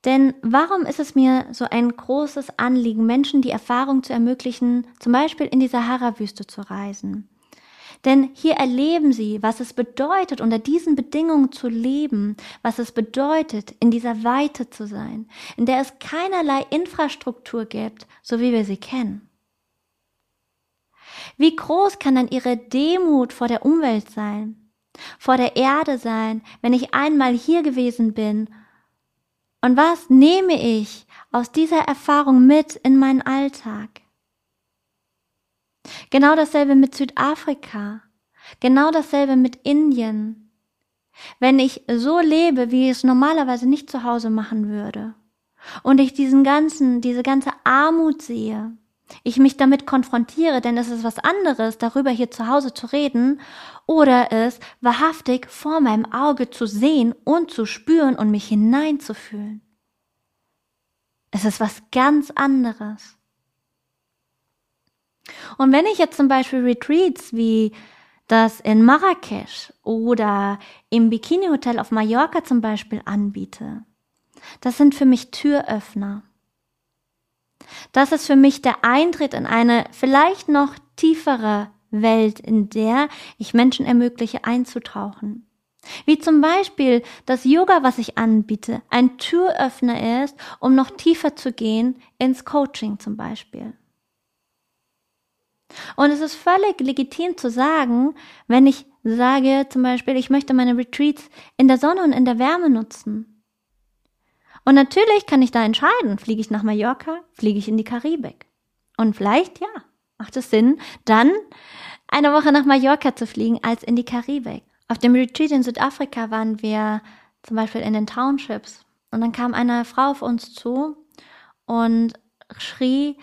Denn warum ist es mir so ein großes Anliegen, Menschen die Erfahrung zu ermöglichen, zum Beispiel in die Sahara-Wüste zu reisen? Denn hier erleben sie, was es bedeutet, unter diesen Bedingungen zu leben, was es bedeutet, in dieser Weite zu sein, in der es keinerlei Infrastruktur gibt, so wie wir sie kennen. Wie groß kann dann ihre Demut vor der Umwelt sein, vor der Erde sein, wenn ich einmal hier gewesen bin und was nehme ich aus dieser Erfahrung mit in meinen Alltag? Genau dasselbe mit Südafrika. Genau dasselbe mit Indien. Wenn ich so lebe, wie ich es normalerweise nicht zu Hause machen würde, und ich diesen ganzen, diese ganze Armut sehe, ich mich damit konfrontiere, denn es ist was anderes, darüber hier zu Hause zu reden, oder es wahrhaftig vor meinem Auge zu sehen und zu spüren und mich hineinzufühlen. Es ist was ganz anderes. Und wenn ich jetzt zum Beispiel Retreats wie das in Marrakesch oder im Bikini Hotel auf Mallorca zum Beispiel anbiete, Das sind für mich Türöffner. Das ist für mich der Eintritt in eine vielleicht noch tiefere Welt, in der ich Menschen ermögliche einzutauchen. Wie zum Beispiel das Yoga, was ich anbiete, ein Türöffner ist, um noch tiefer zu gehen ins Coaching zum Beispiel. Und es ist völlig legitim zu sagen, wenn ich sage zum Beispiel, ich möchte meine Retreats in der Sonne und in der Wärme nutzen. Und natürlich kann ich da entscheiden, fliege ich nach Mallorca, fliege ich in die Karibik. Und vielleicht, ja, macht es Sinn, dann eine Woche nach Mallorca zu fliegen als in die Karibik. Auf dem Retreat in Südafrika waren wir zum Beispiel in den Townships. Und dann kam eine Frau auf uns zu und schrie,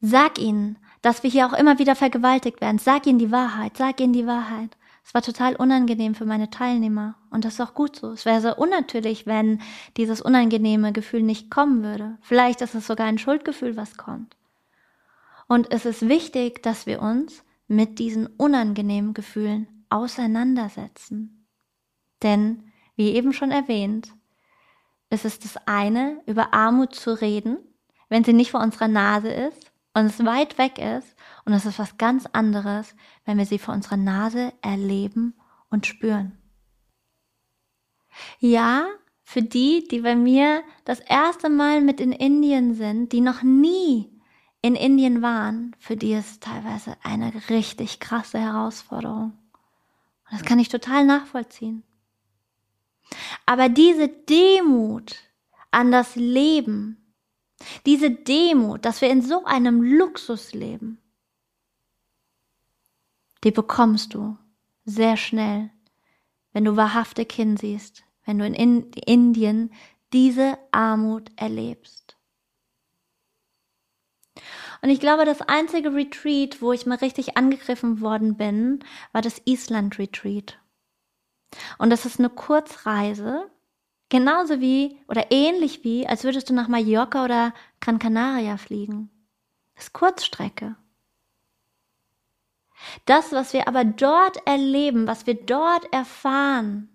sag ihnen, dass wir hier auch immer wieder vergewaltigt werden. Sag ihnen die Wahrheit, sag ihnen die Wahrheit. Es war total unangenehm für meine Teilnehmer. Und das ist auch gut so. Es wäre sehr unnatürlich, wenn dieses unangenehme Gefühl nicht kommen würde. Vielleicht ist es sogar ein Schuldgefühl, was kommt. Und es ist wichtig, dass wir uns mit diesen unangenehmen Gefühlen auseinandersetzen. Denn, wie eben schon erwähnt, es ist das eine, über Armut zu reden, wenn sie nicht vor unserer Nase ist und es weit weg ist. Und es ist was ganz anderes, wenn wir sie vor unserer Nase erleben und spüren. Ja, für die, die bei mir das erste Mal mit in Indien sind, die noch nie in Indien waren, für die ist teilweise eine richtig krasse Herausforderung. Und das kann ich total nachvollziehen. Aber diese Demut an das Leben, diese Demut, dass wir in so einem Luxus leben, die bekommst du sehr schnell, wenn du wahrhaftig hinsiehst, wenn du in Indien diese Armut erlebst. Und ich glaube, das einzige Retreat, wo ich mal richtig angegriffen worden bin, war das Island Retreat. Und das ist eine Kurzreise, genauso wie oder ähnlich wie, als würdest du nach Mallorca oder Gran Canaria fliegen. Das ist Kurzstrecke. Das, was wir aber dort erleben, was wir dort erfahren,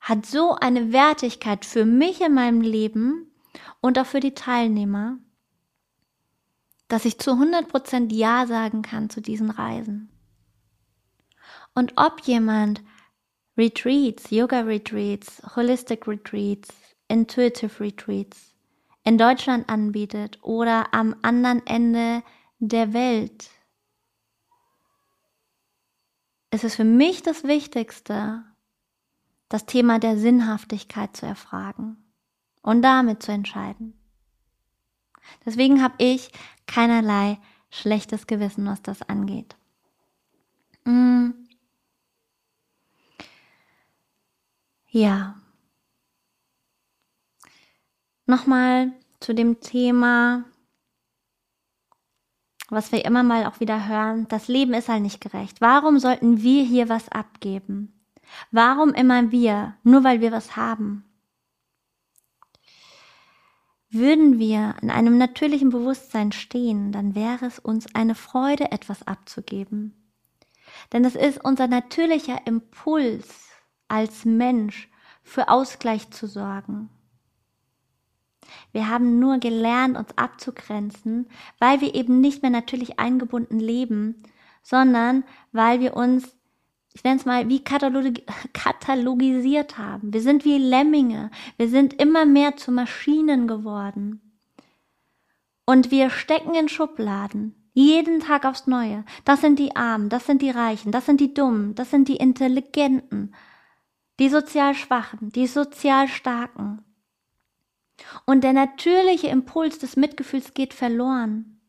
hat so eine Wertigkeit für mich in meinem Leben und auch für die Teilnehmer, dass ich zu 100% Ja sagen kann zu diesen Reisen. Und ob jemand Retreats, Yoga Retreats, Holistic Retreats, Intuitive Retreats in Deutschland anbietet oder am anderen Ende der Welt, ist es für mich das Wichtigste, das Thema der Sinnhaftigkeit zu erfragen und damit zu entscheiden. Deswegen habe ich keinerlei schlechtes Gewissen, was das angeht. Mm. Ja. Nochmal zu dem Thema, was wir immer mal auch wieder hören, das Leben ist halt nicht gerecht. Warum sollten wir hier was abgeben? Warum immer wir, nur weil wir was haben? Würden wir in einem natürlichen Bewusstsein stehen, dann wäre es uns eine Freude, etwas abzugeben. Denn es ist unser natürlicher Impuls als Mensch, für Ausgleich zu sorgen. Wir haben nur gelernt, uns abzugrenzen, weil wir eben nicht mehr natürlich eingebunden leben, sondern weil wir uns ich nenne es mal, wie katalog katalogisiert haben. Wir sind wie Lemminge. Wir sind immer mehr zu Maschinen geworden. Und wir stecken in Schubladen. Jeden Tag aufs Neue. Das sind die Armen, das sind die Reichen, das sind die Dummen, das sind die Intelligenten, die sozial Schwachen, die sozial Starken. Und der natürliche Impuls des Mitgefühls geht verloren.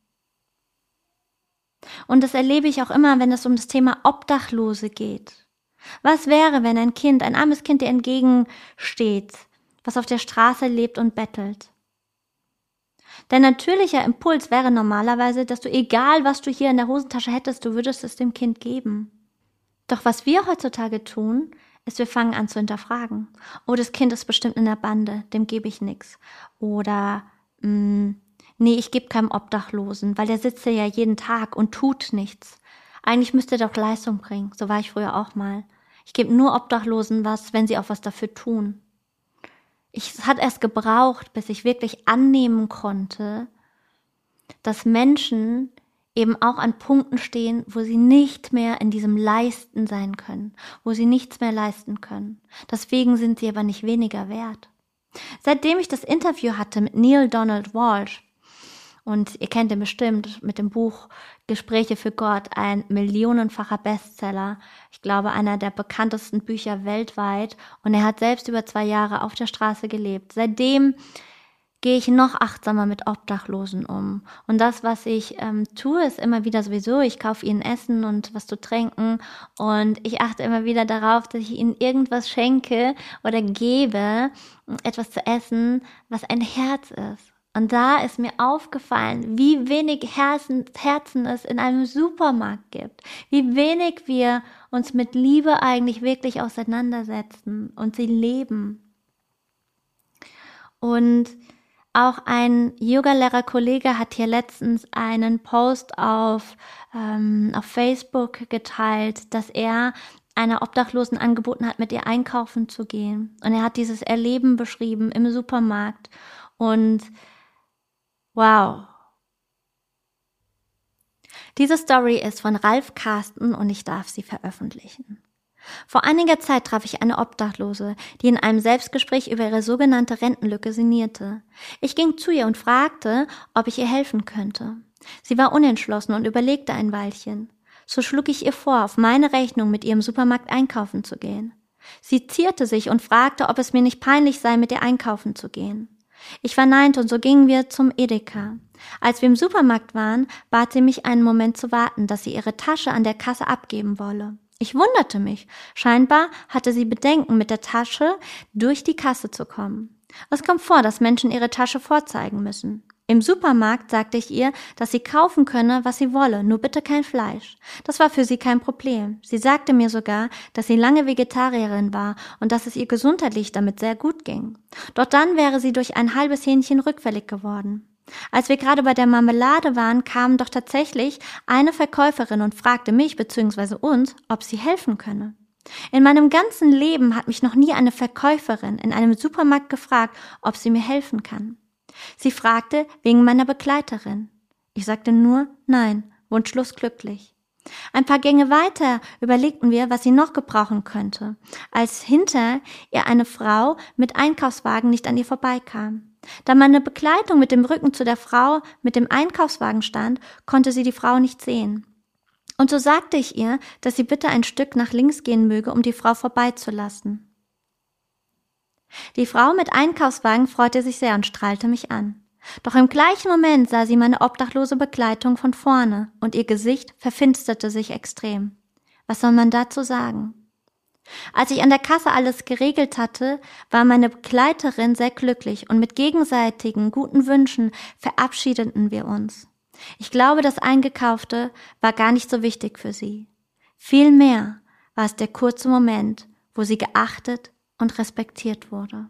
Und das erlebe ich auch immer, wenn es um das Thema Obdachlose geht. Was wäre, wenn ein Kind, ein armes Kind dir entgegensteht, was auf der Straße lebt und bettelt? Dein natürlicher Impuls wäre normalerweise, dass du egal, was du hier in der Hosentasche hättest, du würdest es dem Kind geben. Doch was wir heutzutage tun, ist, wir fangen an zu hinterfragen. Oh, das Kind ist bestimmt in der Bande, dem gebe ich nichts. Oder mh, mm, nee, ich gebe keinem Obdachlosen, weil der sitzt ja jeden Tag und tut nichts. Eigentlich müsste er doch Leistung bringen. So war ich früher auch mal. Ich gebe nur Obdachlosen was, wenn sie auch was dafür tun. Ich, es hat erst gebraucht, bis ich wirklich annehmen konnte, dass Menschen eben auch an Punkten stehen, wo sie nicht mehr in diesem Leisten sein können, wo sie nichts mehr leisten können. Deswegen sind sie aber nicht weniger wert. Seitdem ich das Interview hatte mit Neil Donald Walsh, und ihr kennt ihn bestimmt mit dem Buch Gespräche für Gott, ein millionenfacher Bestseller. Ich glaube, einer der bekanntesten Bücher weltweit. Und er hat selbst über zwei Jahre auf der Straße gelebt. Seitdem gehe ich noch achtsamer mit Obdachlosen um. Und das, was ich ähm, tue, ist immer wieder sowieso, ich kaufe ihnen Essen und was zu trinken und ich achte immer wieder darauf, dass ich ihnen irgendwas schenke oder gebe, etwas zu essen, was ein Herz ist. Und da ist mir aufgefallen, wie wenig Herzen, Herzen es in einem Supermarkt gibt, wie wenig wir uns mit Liebe eigentlich wirklich auseinandersetzen und sie leben. Und auch ein Yoga-Lehrer-Kollege hat hier letztens einen Post auf, ähm, auf Facebook geteilt, dass er einer Obdachlosen angeboten hat, mit ihr einkaufen zu gehen. Und er hat dieses Erleben beschrieben im Supermarkt. Und wow. Diese Story ist von Ralf Carsten und ich darf sie veröffentlichen. Vor einiger Zeit traf ich eine Obdachlose, die in einem Selbstgespräch über ihre sogenannte Rentenlücke sinnierte. Ich ging zu ihr und fragte, ob ich ihr helfen könnte. Sie war unentschlossen und überlegte ein Weilchen. So schlug ich ihr vor, auf meine Rechnung mit ihrem Supermarkt einkaufen zu gehen. Sie zierte sich und fragte, ob es mir nicht peinlich sei, mit ihr einkaufen zu gehen. Ich verneinte und so gingen wir zum Edeka. Als wir im Supermarkt waren, bat sie mich einen Moment zu warten, dass sie ihre Tasche an der Kasse abgeben wolle. Ich wunderte mich. Scheinbar hatte sie Bedenken, mit der Tasche durch die Kasse zu kommen. Es kommt vor, dass Menschen ihre Tasche vorzeigen müssen. Im Supermarkt sagte ich ihr, dass sie kaufen könne, was sie wolle, nur bitte kein Fleisch. Das war für sie kein Problem. Sie sagte mir sogar, dass sie lange Vegetarierin war und dass es ihr gesundheitlich damit sehr gut ging. Doch dann wäre sie durch ein halbes Hähnchen rückfällig geworden. Als wir gerade bei der Marmelade waren, kam doch tatsächlich eine Verkäuferin und fragte mich bzw. uns, ob sie helfen könne. In meinem ganzen Leben hat mich noch nie eine Verkäuferin in einem Supermarkt gefragt, ob sie mir helfen kann. Sie fragte wegen meiner Begleiterin. Ich sagte nur nein, wunschlos glücklich. Ein paar Gänge weiter überlegten wir, was sie noch gebrauchen könnte, als hinter ihr eine Frau mit Einkaufswagen nicht an ihr vorbeikam. Da meine Begleitung mit dem Rücken zu der Frau mit dem Einkaufswagen stand, konnte sie die Frau nicht sehen. Und so sagte ich ihr, dass sie bitte ein Stück nach links gehen möge, um die Frau vorbeizulassen. Die Frau mit Einkaufswagen freute sich sehr und strahlte mich an. Doch im gleichen Moment sah sie meine obdachlose Begleitung von vorne und ihr Gesicht verfinsterte sich extrem. Was soll man dazu sagen? Als ich an der Kasse alles geregelt hatte, war meine Begleiterin sehr glücklich und mit gegenseitigen guten Wünschen verabschiedeten wir uns. Ich glaube, das Eingekaufte war gar nicht so wichtig für sie. Vielmehr war es der kurze Moment, wo sie geachtet und respektiert wurde.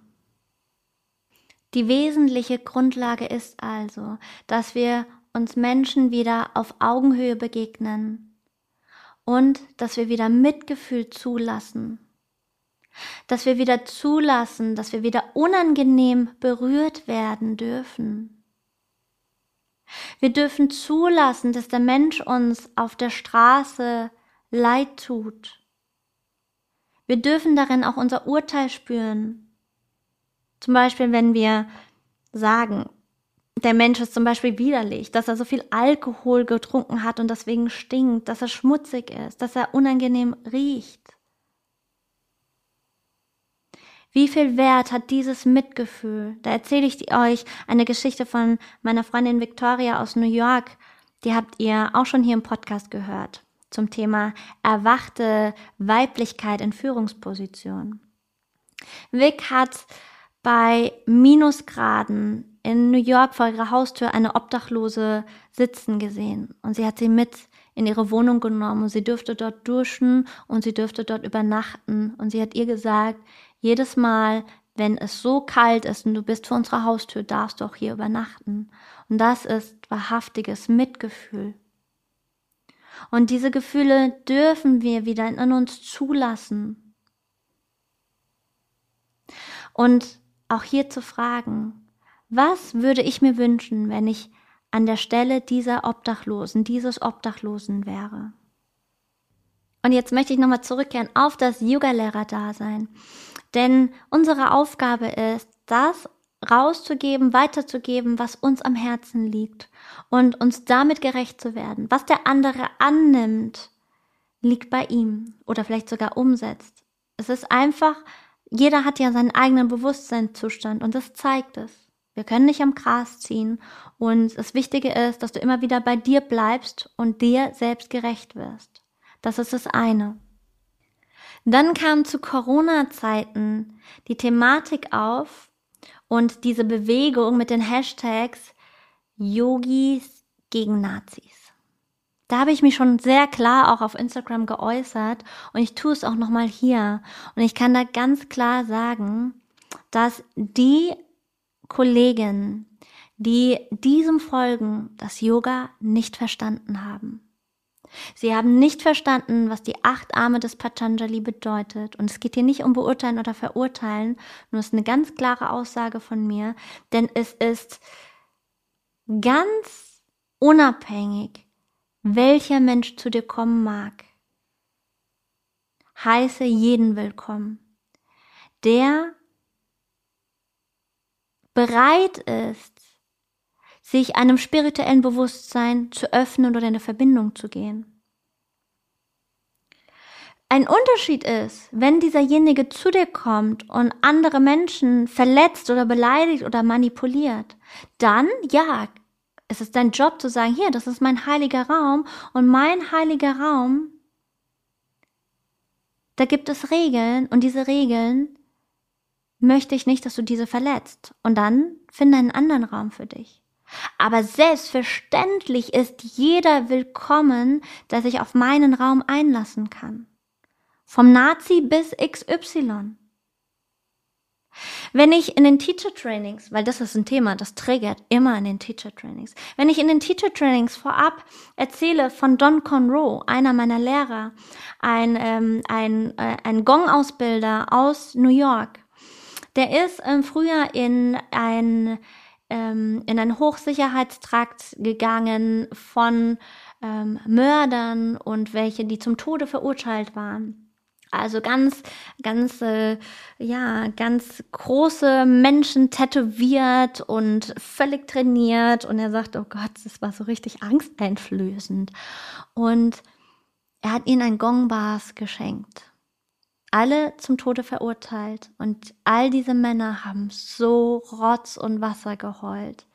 Die wesentliche Grundlage ist also, dass wir uns Menschen wieder auf Augenhöhe begegnen, und dass wir wieder Mitgefühl zulassen. Dass wir wieder zulassen, dass wir wieder unangenehm berührt werden dürfen. Wir dürfen zulassen, dass der Mensch uns auf der Straße leid tut. Wir dürfen darin auch unser Urteil spüren. Zum Beispiel, wenn wir sagen, der Mensch ist zum Beispiel widerlich, dass er so viel Alkohol getrunken hat und deswegen stinkt, dass er schmutzig ist, dass er unangenehm riecht. Wie viel Wert hat dieses Mitgefühl? Da erzähle ich euch eine Geschichte von meiner Freundin Victoria aus New York. Die habt ihr auch schon hier im Podcast gehört zum Thema erwachte Weiblichkeit in Führungspositionen. Vic hat bei Minusgraden in New York vor ihrer Haustür eine Obdachlose sitzen gesehen und sie hat sie mit in ihre Wohnung genommen und sie dürfte dort duschen und sie dürfte dort übernachten und sie hat ihr gesagt, jedes Mal, wenn es so kalt ist und du bist vor unserer Haustür, darfst du auch hier übernachten. Und das ist wahrhaftiges Mitgefühl. Und diese Gefühle dürfen wir wieder in uns zulassen. Und auch hier zu fragen, was würde ich mir wünschen, wenn ich an der Stelle dieser Obdachlosen, dieses Obdachlosen wäre? Und jetzt möchte ich nochmal zurückkehren auf das Yoga-Lehrer-Dasein. Denn unsere Aufgabe ist, das rauszugeben, weiterzugeben, was uns am Herzen liegt und uns damit gerecht zu werden. Was der andere annimmt, liegt bei ihm oder vielleicht sogar umsetzt. Es ist einfach, jeder hat ja seinen eigenen Bewusstseinszustand und das zeigt es. Wir können nicht am Gras ziehen und das Wichtige ist, dass du immer wieder bei dir bleibst und dir selbst gerecht wirst. Das ist das eine. Dann kam zu Corona-Zeiten die Thematik auf und diese Bewegung mit den Hashtags Yogis gegen Nazis. Da habe ich mich schon sehr klar auch auf Instagram geäußert und ich tue es auch nochmal hier. Und ich kann da ganz klar sagen, dass die Kollegen, die diesem folgen, das Yoga nicht verstanden haben. Sie haben nicht verstanden, was die acht Arme des Patanjali bedeutet. Und es geht hier nicht um beurteilen oder verurteilen, nur es ist eine ganz klare Aussage von mir, denn es ist ganz unabhängig, welcher Mensch zu dir kommen mag. Heiße jeden willkommen, der bereit ist, sich einem spirituellen Bewusstsein zu öffnen oder in eine Verbindung zu gehen. Ein Unterschied ist, wenn dieserjenige zu dir kommt und andere Menschen verletzt oder beleidigt oder manipuliert, dann ja, es ist dein Job zu sagen, hier, das ist mein heiliger Raum und mein heiliger Raum, da gibt es Regeln und diese Regeln möchte ich nicht, dass du diese verletzt. Und dann finde einen anderen Raum für dich. Aber selbstverständlich ist jeder willkommen, der sich auf meinen Raum einlassen kann. Vom Nazi bis XY. Wenn ich in den Teacher Trainings, weil das ist ein Thema, das triggert immer in den Teacher Trainings, wenn ich in den Teacher Trainings vorab erzähle von Don Conroe, einer meiner Lehrer, ein, ähm, ein, äh, ein Gong-Ausbilder aus New York, der ist im Frühjahr in ein ähm, in einen Hochsicherheitstrakt gegangen von ähm, Mördern und welche, die zum Tode verurteilt waren. Also ganz, ganz, äh, ja, ganz große Menschen tätowiert und völlig trainiert. Und er sagt, oh Gott, das war so richtig angsteinflößend. Und er hat ihnen ein Gongbars geschenkt alle zum Tode verurteilt und all diese Männer haben so Rotz und Wasser geheult,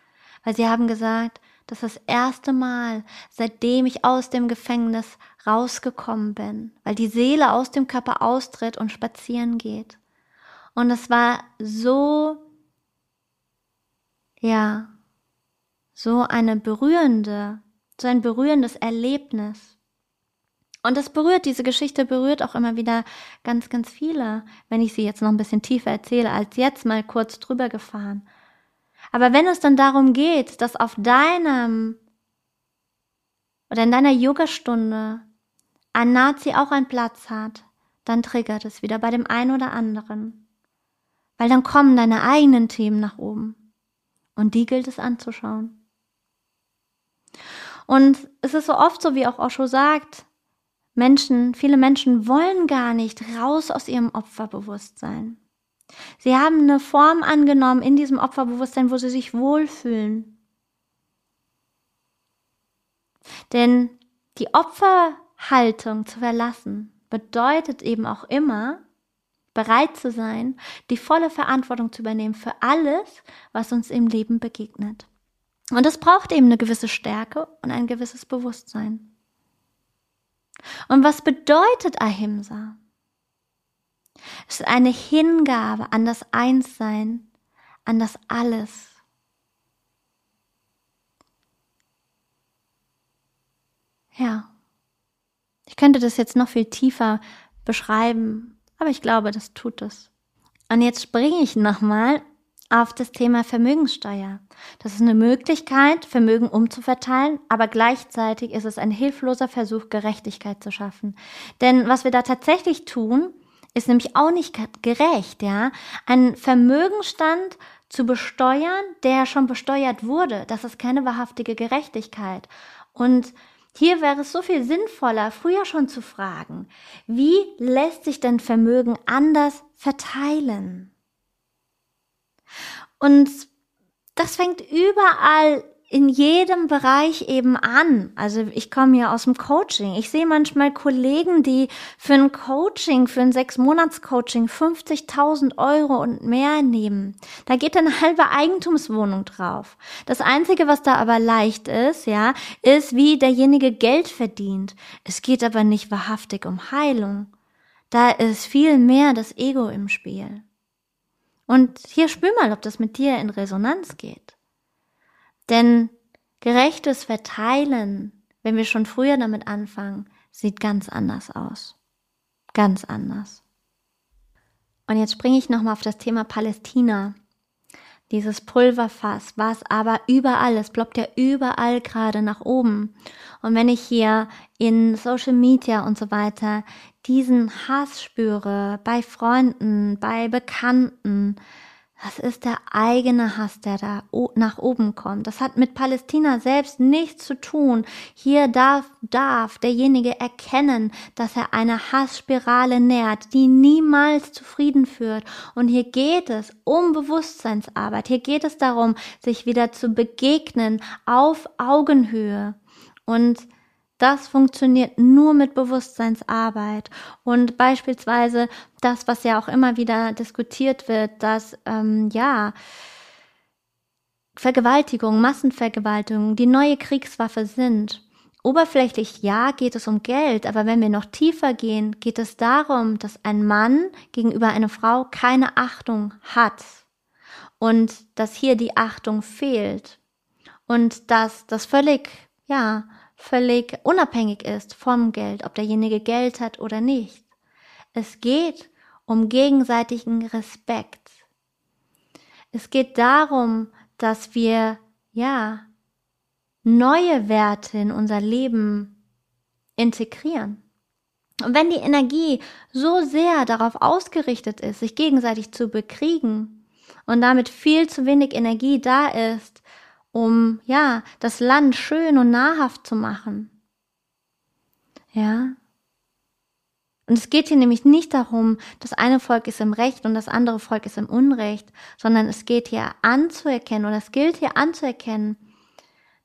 weil sie haben gesagt, das ist das erste Mal, seitdem ich aus dem Gefängnis rausgekommen bin, weil die Seele aus dem Körper austritt und spazieren geht. Und es war so, ja, so eine berührende, so ein berührendes Erlebnis. Und das berührt, diese Geschichte berührt auch immer wieder ganz, ganz viele, wenn ich sie jetzt noch ein bisschen tiefer erzähle, als jetzt mal kurz drüber gefahren. Aber wenn es dann darum geht, dass auf deinem oder in deiner Yogastunde ein Nazi auch einen Platz hat, dann triggert es wieder bei dem einen oder anderen. Weil dann kommen deine eigenen Themen nach oben. Und die gilt es anzuschauen. Und es ist so oft so, wie auch Osho sagt, Menschen, viele Menschen wollen gar nicht raus aus ihrem Opferbewusstsein. Sie haben eine Form angenommen in diesem Opferbewusstsein, wo sie sich wohlfühlen. Denn die Opferhaltung zu verlassen bedeutet eben auch immer, bereit zu sein, die volle Verantwortung zu übernehmen für alles, was uns im Leben begegnet. Und es braucht eben eine gewisse Stärke und ein gewisses Bewusstsein. Und was bedeutet Ahimsa? Es ist eine Hingabe an das Einssein, an das Alles. Ja, ich könnte das jetzt noch viel tiefer beschreiben, aber ich glaube, das tut es. Und jetzt springe ich nochmal auf das Thema Vermögenssteuer. Das ist eine Möglichkeit, Vermögen umzuverteilen, aber gleichzeitig ist es ein hilfloser Versuch, Gerechtigkeit zu schaffen. Denn was wir da tatsächlich tun, ist nämlich auch nicht gerecht, ja. Ein Vermögenstand zu besteuern, der schon besteuert wurde, das ist keine wahrhaftige Gerechtigkeit. Und hier wäre es so viel sinnvoller, früher schon zu fragen, wie lässt sich denn Vermögen anders verteilen? Und das fängt überall in jedem Bereich eben an. Also ich komme ja aus dem Coaching. Ich sehe manchmal Kollegen, die für ein Coaching, für ein Sechs-Monats-Coaching 50.000 Euro und mehr nehmen. Da geht eine halbe Eigentumswohnung drauf. Das Einzige, was da aber leicht ist, ja, ist, wie derjenige Geld verdient. Es geht aber nicht wahrhaftig um Heilung. Da ist viel mehr das Ego im Spiel. Und hier spür mal, ob das mit dir in Resonanz geht. Denn gerechtes Verteilen, wenn wir schon früher damit anfangen, sieht ganz anders aus. Ganz anders. Und jetzt springe ich nochmal auf das Thema Palästina. Dieses Pulverfass, was aber überall, es ploppt ja überall gerade nach oben. Und wenn ich hier in Social Media und so weiter diesen Hass spüre, bei Freunden, bei Bekannten, das ist der eigene Hass, der da nach oben kommt. Das hat mit Palästina selbst nichts zu tun. Hier darf, darf derjenige erkennen, dass er eine Hassspirale nährt, die niemals zufrieden führt. Und hier geht es um Bewusstseinsarbeit. Hier geht es darum, sich wieder zu begegnen auf Augenhöhe. Und das funktioniert nur mit Bewusstseinsarbeit. Und beispielsweise das, was ja auch immer wieder diskutiert wird, dass ähm, ja Vergewaltigung, Massenvergewaltigung die neue Kriegswaffe sind. Oberflächlich ja geht es um Geld, aber wenn wir noch tiefer gehen, geht es darum, dass ein Mann gegenüber einer Frau keine Achtung hat und dass hier die Achtung fehlt und dass das völlig ja völlig unabhängig ist vom Geld, ob derjenige Geld hat oder nicht. Es geht um gegenseitigen Respekt. Es geht darum, dass wir, ja, neue Werte in unser Leben integrieren. Und wenn die Energie so sehr darauf ausgerichtet ist, sich gegenseitig zu bekriegen und damit viel zu wenig Energie da ist, um, ja, das Land schön und nahrhaft zu machen. Ja. Und es geht hier nämlich nicht darum, das eine Volk ist im Recht und das andere Volk ist im Unrecht, sondern es geht hier anzuerkennen oder es gilt hier anzuerkennen,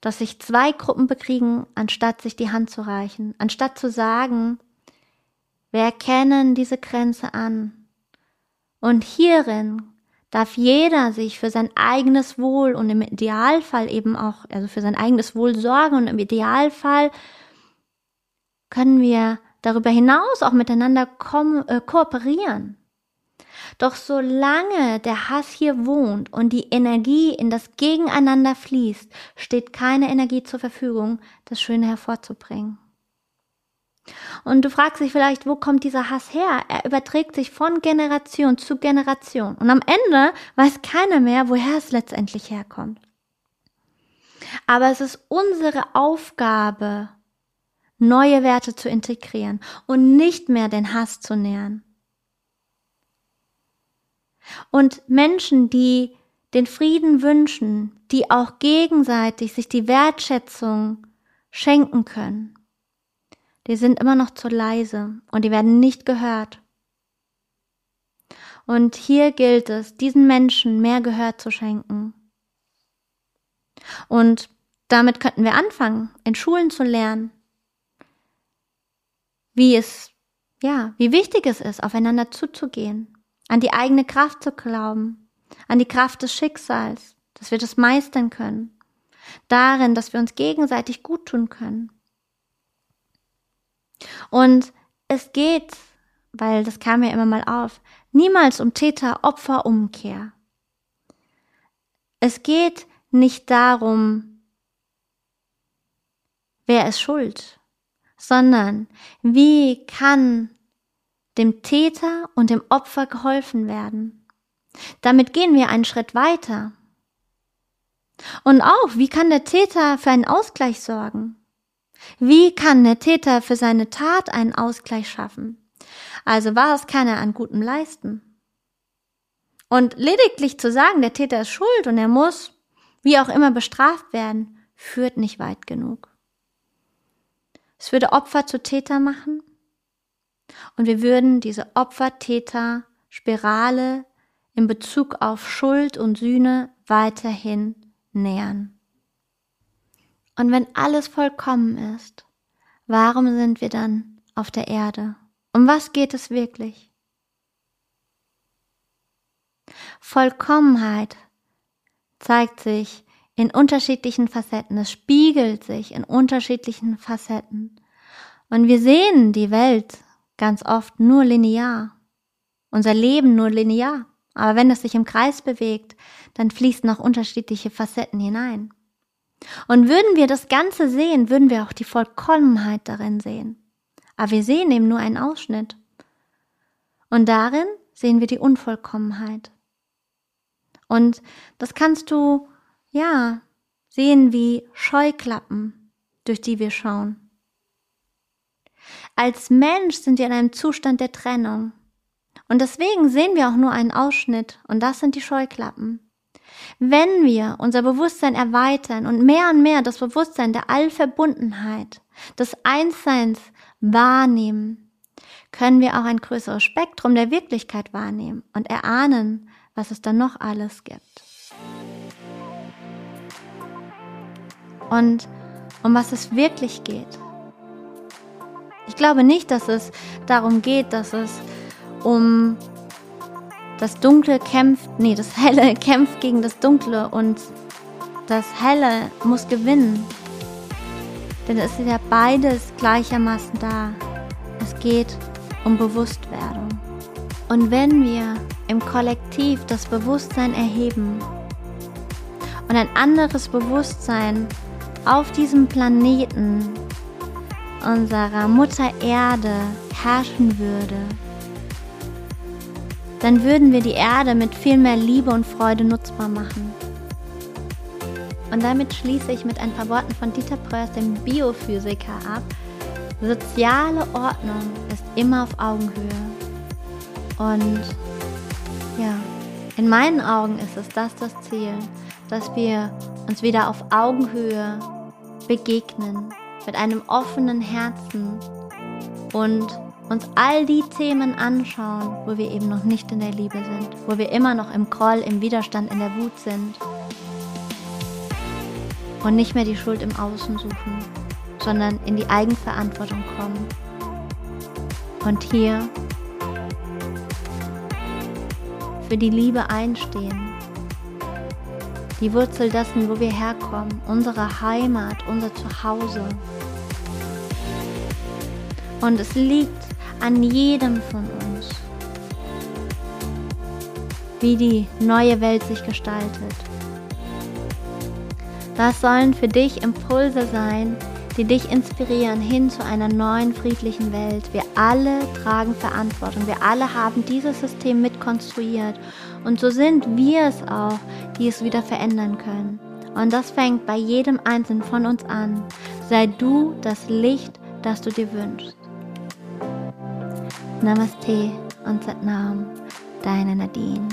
dass sich zwei Gruppen bekriegen, anstatt sich die Hand zu reichen, anstatt zu sagen, wir erkennen diese Grenze an. Und hierin darf jeder sich für sein eigenes Wohl und im Idealfall eben auch, also für sein eigenes Wohl sorgen und im Idealfall können wir darüber hinaus auch miteinander äh, kooperieren. Doch solange der Hass hier wohnt und die Energie in das Gegeneinander fließt, steht keine Energie zur Verfügung, das Schöne hervorzubringen. Und du fragst dich vielleicht, wo kommt dieser Hass her? Er überträgt sich von Generation zu Generation. Und am Ende weiß keiner mehr, woher es letztendlich herkommt. Aber es ist unsere Aufgabe, neue Werte zu integrieren und nicht mehr den Hass zu nähern. Und Menschen, die den Frieden wünschen, die auch gegenseitig sich die Wertschätzung schenken können, die sind immer noch zu leise und die werden nicht gehört. Und hier gilt es, diesen Menschen mehr Gehör zu schenken. Und damit könnten wir anfangen, in Schulen zu lernen, wie es, ja, wie wichtig es ist, aufeinander zuzugehen, an die eigene Kraft zu glauben, an die Kraft des Schicksals, dass wir das meistern können, darin, dass wir uns gegenseitig gut tun können. Und es geht, weil das kam ja immer mal auf, niemals um Täter-Opfer-Umkehr. Es geht nicht darum, wer ist schuld, sondern wie kann dem Täter und dem Opfer geholfen werden. Damit gehen wir einen Schritt weiter. Und auch, wie kann der Täter für einen Ausgleich sorgen? Wie kann der Täter für seine Tat einen Ausgleich schaffen? Also war es keiner an gutem Leisten. Und lediglich zu sagen, der Täter ist schuld und er muss, wie auch immer, bestraft werden, führt nicht weit genug. Es würde Opfer zu Täter machen und wir würden diese Opfer-Täter-Spirale in Bezug auf Schuld und Sühne weiterhin nähern. Und wenn alles vollkommen ist, warum sind wir dann auf der Erde? Um was geht es wirklich? Vollkommenheit zeigt sich in unterschiedlichen Facetten. Es spiegelt sich in unterschiedlichen Facetten. Und wir sehen die Welt ganz oft nur linear. Unser Leben nur linear. Aber wenn es sich im Kreis bewegt, dann fließen noch unterschiedliche Facetten hinein. Und würden wir das Ganze sehen, würden wir auch die Vollkommenheit darin sehen. Aber wir sehen eben nur einen Ausschnitt. Und darin sehen wir die Unvollkommenheit. Und das kannst du, ja, sehen wie Scheuklappen, durch die wir schauen. Als Mensch sind wir in einem Zustand der Trennung. Und deswegen sehen wir auch nur einen Ausschnitt, und das sind die Scheuklappen. Wenn wir unser Bewusstsein erweitern und mehr und mehr das Bewusstsein der Allverbundenheit, des Einsseins wahrnehmen, können wir auch ein größeres Spektrum der Wirklichkeit wahrnehmen und erahnen, was es dann noch alles gibt. Und um was es wirklich geht. Ich glaube nicht, dass es darum geht, dass es um das Dunkle kämpft, nee, das Helle kämpft gegen das Dunkle und das Helle muss gewinnen. Denn es ist ja beides gleichermaßen da. Es geht um Bewusstwerdung. Und wenn wir im Kollektiv das Bewusstsein erheben und ein anderes Bewusstsein auf diesem Planeten unserer Mutter Erde herrschen würde, dann würden wir die Erde mit viel mehr Liebe und Freude nutzbar machen. Und damit schließe ich mit ein paar Worten von Dieter Pröers, dem Biophysiker, ab. Soziale Ordnung ist immer auf Augenhöhe. Und ja, in meinen Augen ist es das das Ziel, dass wir uns wieder auf Augenhöhe begegnen, mit einem offenen Herzen und uns all die Themen anschauen, wo wir eben noch nicht in der Liebe sind, wo wir immer noch im Groll, im Widerstand, in der Wut sind und nicht mehr die Schuld im Außen suchen, sondern in die Eigenverantwortung kommen. Und hier für die Liebe einstehen. Die Wurzel dessen, wo wir herkommen, unsere Heimat, unser Zuhause. Und es liegt an jedem von uns, wie die neue Welt sich gestaltet. Das sollen für dich Impulse sein, die dich inspirieren hin zu einer neuen friedlichen Welt. Wir alle tragen Verantwortung. Wir alle haben dieses System mitkonstruiert. Und so sind wir es auch, die es wieder verändern können. Und das fängt bei jedem Einzelnen von uns an. Sei du das Licht, das du dir wünschst. Namaste und Satnam, deine Nadine.